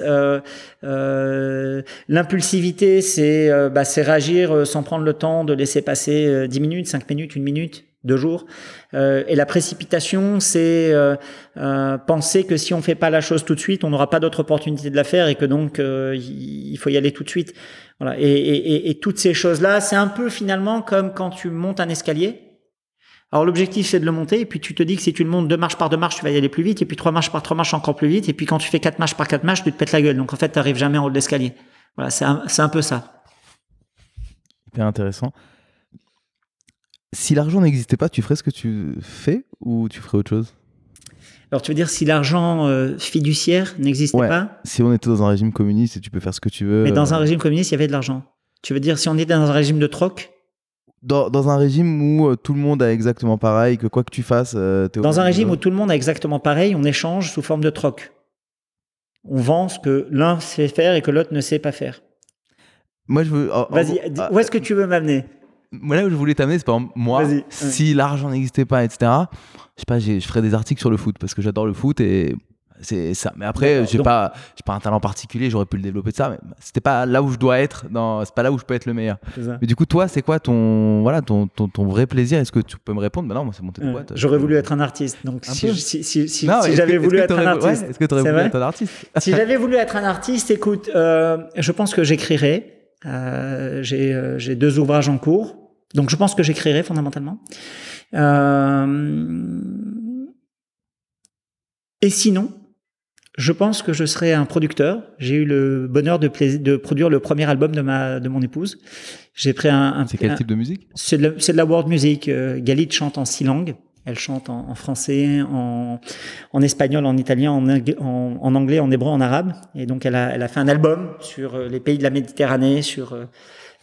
L'impulsivité, c'est bah, c'est réagir sans prendre le temps de laisser passer 10 minutes, 5 minutes, une minute deux jours. Euh, et la précipitation, c'est euh, euh, penser que si on fait pas la chose tout de suite, on n'aura pas d'autre opportunité de la faire et que donc il faut y aller tout de suite. Voilà. Et, toutes ces choses-là, c'est un peu finalement comme quand tu montes un escalier. Alors l'objectif c'est de le monter et puis tu te dis que si tu le montes deux marches par deux marches, tu vas y aller plus vite et puis trois marches par trois marches encore plus vite et puis quand tu fais quatre marches par quatre marches, tu te pètes la gueule. Donc en fait, tu n'arrives jamais en haut de l'escalier. Voilà, c'est un, un peu ça. Hyper intéressant. Si l'argent n'existait pas, tu ferais ce que tu fais ou tu ferais autre chose? Alors tu veux dire si l'argent euh, fiduciaire n'existait pas? Si on était dans un régime communiste et tu peux faire ce que tu veux. Mais dans un euh, régime communiste, il y avait de l'argent. Tu veux dire si on était dans un régime de troc? Dans, dans, un régime où euh, tout le monde a exactement pareil, que quoi que tu fasses, es Dans un régime où tout le monde a exactement pareil, on échange sous forme de troc. On vend ce que l'un sait faire et que l'autre ne sait pas faire. Moi, je veux. Vas-y, où est-ce que tu veux m'amener? Là où je voulais t'amener c'est par exemple moi si l'argent n'existait pas etc je sais pas je ferais des articles sur le foot parce que j'adore le foot et c'est ça. Mais après j'ai pas j'ai pas un talent particulier j'aurais pu le développer de ça mais c'était pas là où je dois être c'est pas là où je peux être le meilleur. Mais du coup toi c'est quoi ton voilà ton, ton, ton vrai plaisir? Est-ce que tu peux me répondre? Bah non moi c'est monter de boîte j'aurais voulu être un artiste donc si, si, si, si j'avais voulu être un artiste est-ce que tu aurais voulu être un artiste? Si j'avais voulu être un artiste écoute euh, je pense que j'écrirais j'ai deux ouvrages en cours, donc je pense que j'écrirai fondamentalement. Euh, et sinon, je pense que je serai un producteur. J'ai eu le bonheur de, de, produire le premier album de, ma, de mon épouse. J'ai pris un. un c'est quel type de musique? C'est de, de, la world music. Galit chante en six langues. Elle chante en, français, en, en, espagnol, en italien, en, en, anglais, en hébreu, en arabe. Et donc, elle a, elle a fait un album sur euh, les pays de la Méditerranée, sur euh,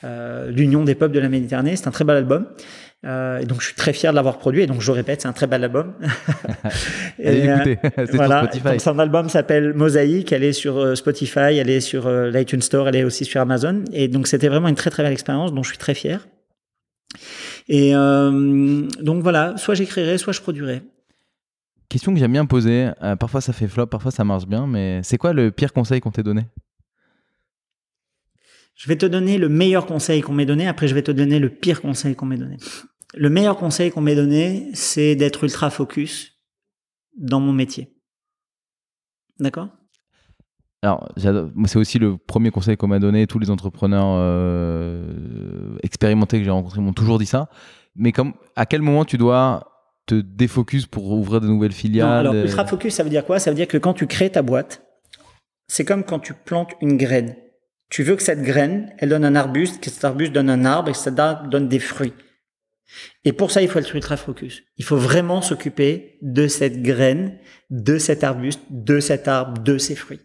euh, l'union des peuples de la Méditerranée. C'est un très bel album. Euh, et donc, je suis très fier de l'avoir produit. Et donc, je répète, c'est un très bel album. et, écoutez, c'est voilà. Spotify. son album s'appelle Mosaïque. Elle est sur Spotify, elle est sur l'iTunes Store, elle est aussi sur Amazon. Et donc, c'était vraiment une très, très belle expérience dont je suis très fier. Et euh, donc voilà, soit j'écrirai, soit je produirai. Question que j'aime bien poser. Euh, parfois ça fait flop, parfois ça marche bien, mais c'est quoi le pire conseil qu'on t'ait donné? Je vais te donner le meilleur conseil qu'on m'ait donné. Après, je vais te donner le pire conseil qu'on m'ait donné. Le meilleur conseil qu'on m'ait donné, c'est d'être ultra focus dans mon métier. D'accord? Alors, c'est aussi le premier conseil qu'on m'a donné. Tous les entrepreneurs euh, expérimentés que j'ai rencontrés m'ont toujours dit ça. Mais comme, à quel moment tu dois te défocus pour ouvrir de nouvelles filiales Alors, ultra focus, ça veut dire quoi? Ça veut dire que quand tu crées ta boîte, c'est comme quand tu plantes une graine. Tu veux que cette graine, elle donne un arbuste, que cet arbuste donne un arbre et que cet arbre donne des fruits. Et pour ça, il faut être ultra focus. Il faut vraiment s'occuper de cette graine, de cet arbuste, de cet arbre, de ces fruits.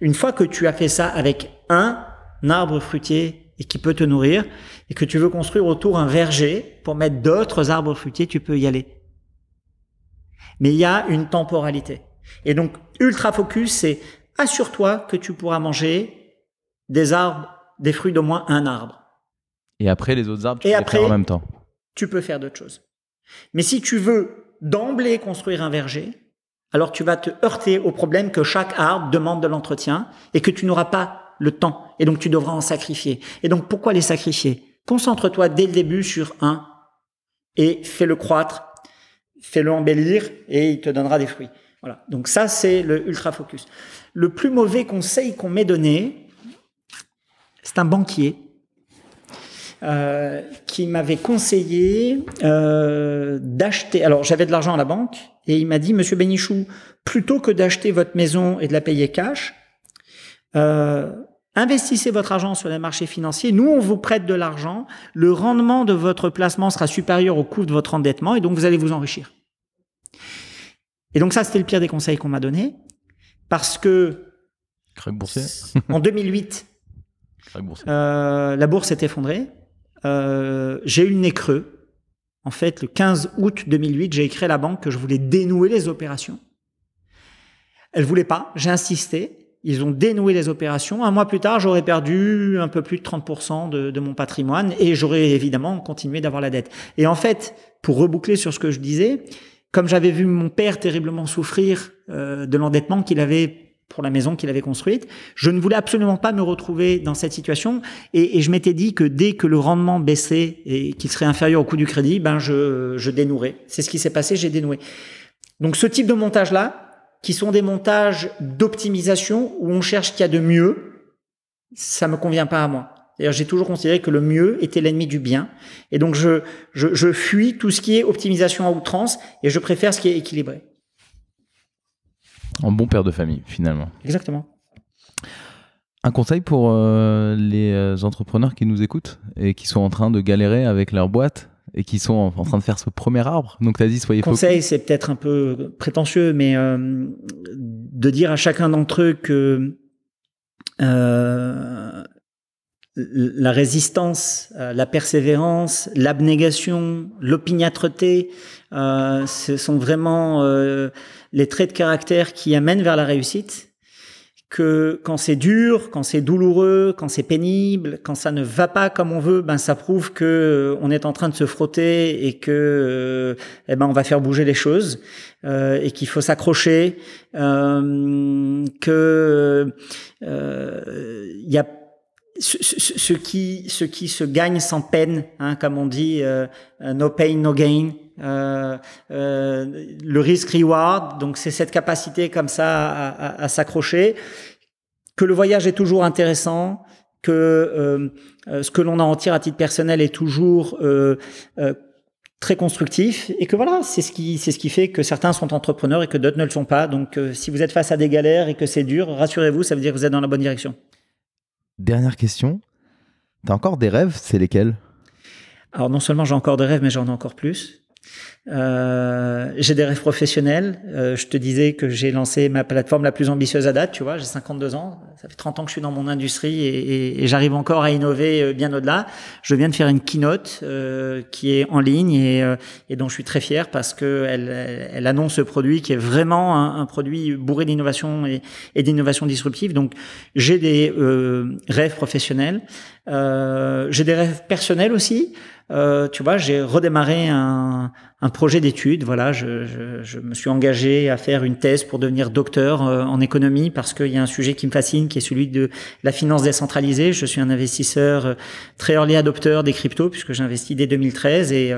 Une fois que tu as fait ça avec un arbre fruitier et qui peut te nourrir, et que tu veux construire autour un verger pour mettre d'autres arbres fruitiers, tu peux y aller. Mais il y a une temporalité. Et donc, ultra focus, c'est assure-toi que tu pourras manger des arbres, des fruits d'au moins un arbre. Et après, les autres arbres, tu peux les faire en même temps. Tu peux faire d'autres choses. Mais si tu veux d'emblée construire un verger, alors tu vas te heurter au problème que chaque arbre demande de l'entretien et que tu n'auras pas le temps. Et donc tu devras en sacrifier. Et donc pourquoi les sacrifier? Concentre-toi dès le début sur un et fais-le croître, fais-le embellir et il te donnera des fruits. Voilà. Donc ça, c'est le ultra focus. Le plus mauvais conseil qu'on m'ait donné, c'est un banquier euh, qui m'avait conseillé euh, d'acheter. Alors j'avais de l'argent à la banque et il m'a dit, Monsieur Bénichou, plutôt que d'acheter votre maison et de la payer cash, euh, investissez votre argent sur les marchés financiers. Nous, on vous prête de l'argent. Le rendement de votre placement sera supérieur au coût de votre endettement et donc vous allez vous enrichir. Et donc ça, c'était le pire des conseils qu'on m'a donné parce que en 2008, euh, la bourse s'est effondrée. Euh, j'ai eu le nez creux. En fait, le 15 août 2008, j'ai écrit à la banque que je voulais dénouer les opérations. Elle voulait pas, j'ai insisté. Ils ont dénoué les opérations. Un mois plus tard, j'aurais perdu un peu plus de 30% de, mon patrimoine et j'aurais évidemment continué d'avoir la dette. Et en fait, pour reboucler sur ce que je disais, comme j'avais vu mon père terriblement souffrir euh, de l'endettement qu'il avait pour la maison qu'il avait construite. Je ne voulais absolument pas me retrouver dans cette situation et, je m'étais dit que dès que le rendement baissait et qu'il serait inférieur au coût du crédit, ben je, je dénouerais. C'est ce qui s'est passé, j'ai dénoué. Donc ce type de montage-là, qui sont des montages d'optimisation où on cherche ce qu'il y a de mieux, ça me convient pas à moi. D'ailleurs, j'ai toujours considéré que le mieux était l'ennemi du bien. Et donc, je, je, je fuis tout ce qui est optimisation à outrance et je préfère ce qui est équilibré. En bon père de famille, finalement. Exactement. Un conseil pour euh, les euh, entrepreneurs qui nous écoutent et qui sont en train de galérer avec leur boîte et qui sont en, en train de faire ce premier arbre? Donc, tu as dit, soyez focus. Conseil, c'est peut-être un peu prétentieux, mais euh, de dire à chacun d'entre eux que euh, la résistance, la persévérance, l'abnégation, l'opiniâtreté, euh, ce sont vraiment euh, les traits de caractère qui amènent vers la réussite. Que quand c'est dur, quand c'est douloureux, quand c'est pénible, quand ça ne va pas comme on veut, ben ça prouve que euh, on est en train de se frotter et que euh, eh ben on va faire bouger les choses et qu'il faut s'accrocher, que il y a ce, qui, ce qui se gagne sans peine, hein, comme on dit, euh, no pain, no gain. Euh, euh, le risque reward, donc c'est cette capacité comme ça à, à, à s'accrocher, que le voyage est toujours intéressant, que ce que l'on en tire à titre personnel est toujours très constructif et que voilà, c'est ce qui c'est ce qui fait que certains sont entrepreneurs et que d'autres ne le sont pas. Donc si vous êtes face à des galères et que c'est dur, rassurez-vous, ça veut dire que vous êtes dans la bonne direction. Dernière question. T'as encore des rêves? C'est lesquels? Alors non seulement j'ai encore des rêves, mais j'en ai encore plus. Euh, j'ai des rêves professionnels. Euh, je te disais que j'ai lancé ma plateforme la plus ambitieuse à date. Tu vois, j'ai 52 ans. Ça fait 30 ans que je suis dans mon industrie et, et, et j'arrive encore à innover euh, bien au-delà. Je viens de faire une keynote euh, qui est en ligne et, euh, et, dont je suis très fier parce que elle, elle annonce ce produit qui est vraiment un, un produit bourré d'innovation et, d'innovation disruptive. Donc, j'ai des rêves professionnels. j'ai des rêves personnels aussi. Euh, tu vois, j'ai redémarré un, un projet d'études. Voilà, je, je, je, me suis engagé à faire une thèse pour devenir docteur euh, en économie parce qu'il y a un sujet qui me fascine, qui est celui de la finance décentralisée. Je suis un investisseur euh, très early adopteur des cryptos puisque j'ai investi dès 2013 et,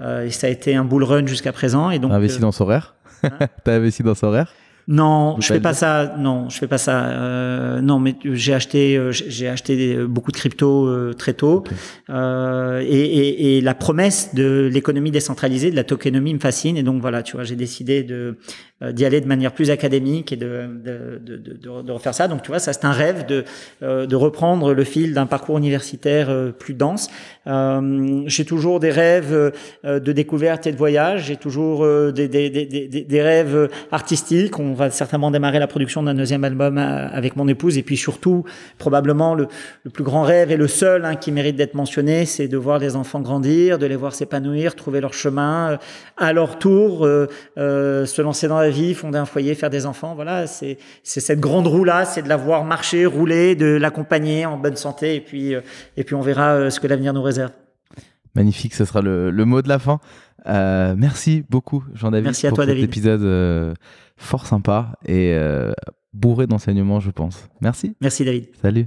euh, et, ça a été un bull run jusqu'à présent. Et donc, investi dans Sorare hein T'as investi dans Sorare non, je fais pas ça. Non, je fais pas ça. Euh, non, mais j'ai acheté, euh, j'ai acheté beaucoup de crypto euh, très tôt, okay. euh, et, et, et, la promesse de l'économie décentralisée, de la tokenomie, me fascine. Et donc voilà, tu vois, j'ai décidé de euh, d'y aller de manière plus académique et de de, de, de, de, refaire ça. Donc tu vois, ça c'est un rêve de euh, de reprendre le fil d'un parcours universitaire plus dense. j'ai toujours des rêves de découverte et de voyage. J'ai toujours des, des, des, des, des rêves artistiques. On va certainement démarrer la production d'un deuxième album avec mon épouse. Et puis surtout, probablement le, plus grand rêve et le seul hein, qui mérite d'être mentionné, c'est de voir les enfants grandir, de les voir s'épanouir, trouver leur chemin, à leur tour, euh, euh, se lancer dans la vie, fonder un foyer, faire des enfants. Voilà, c'est cette grande roue-là, c'est de la voir marcher, rouler, de l'accompagner en bonne santé. Et puis, euh, et puis on verra ce que l'avenir nous réserve. Magnifique, ce sera le mot de la fin. Euh, merci beaucoup, Jean-David, merci à pour toi, cet David. épisode euh, fort sympa et euh, bourré d'enseignements, je pense. Merci. Merci, David. Salut.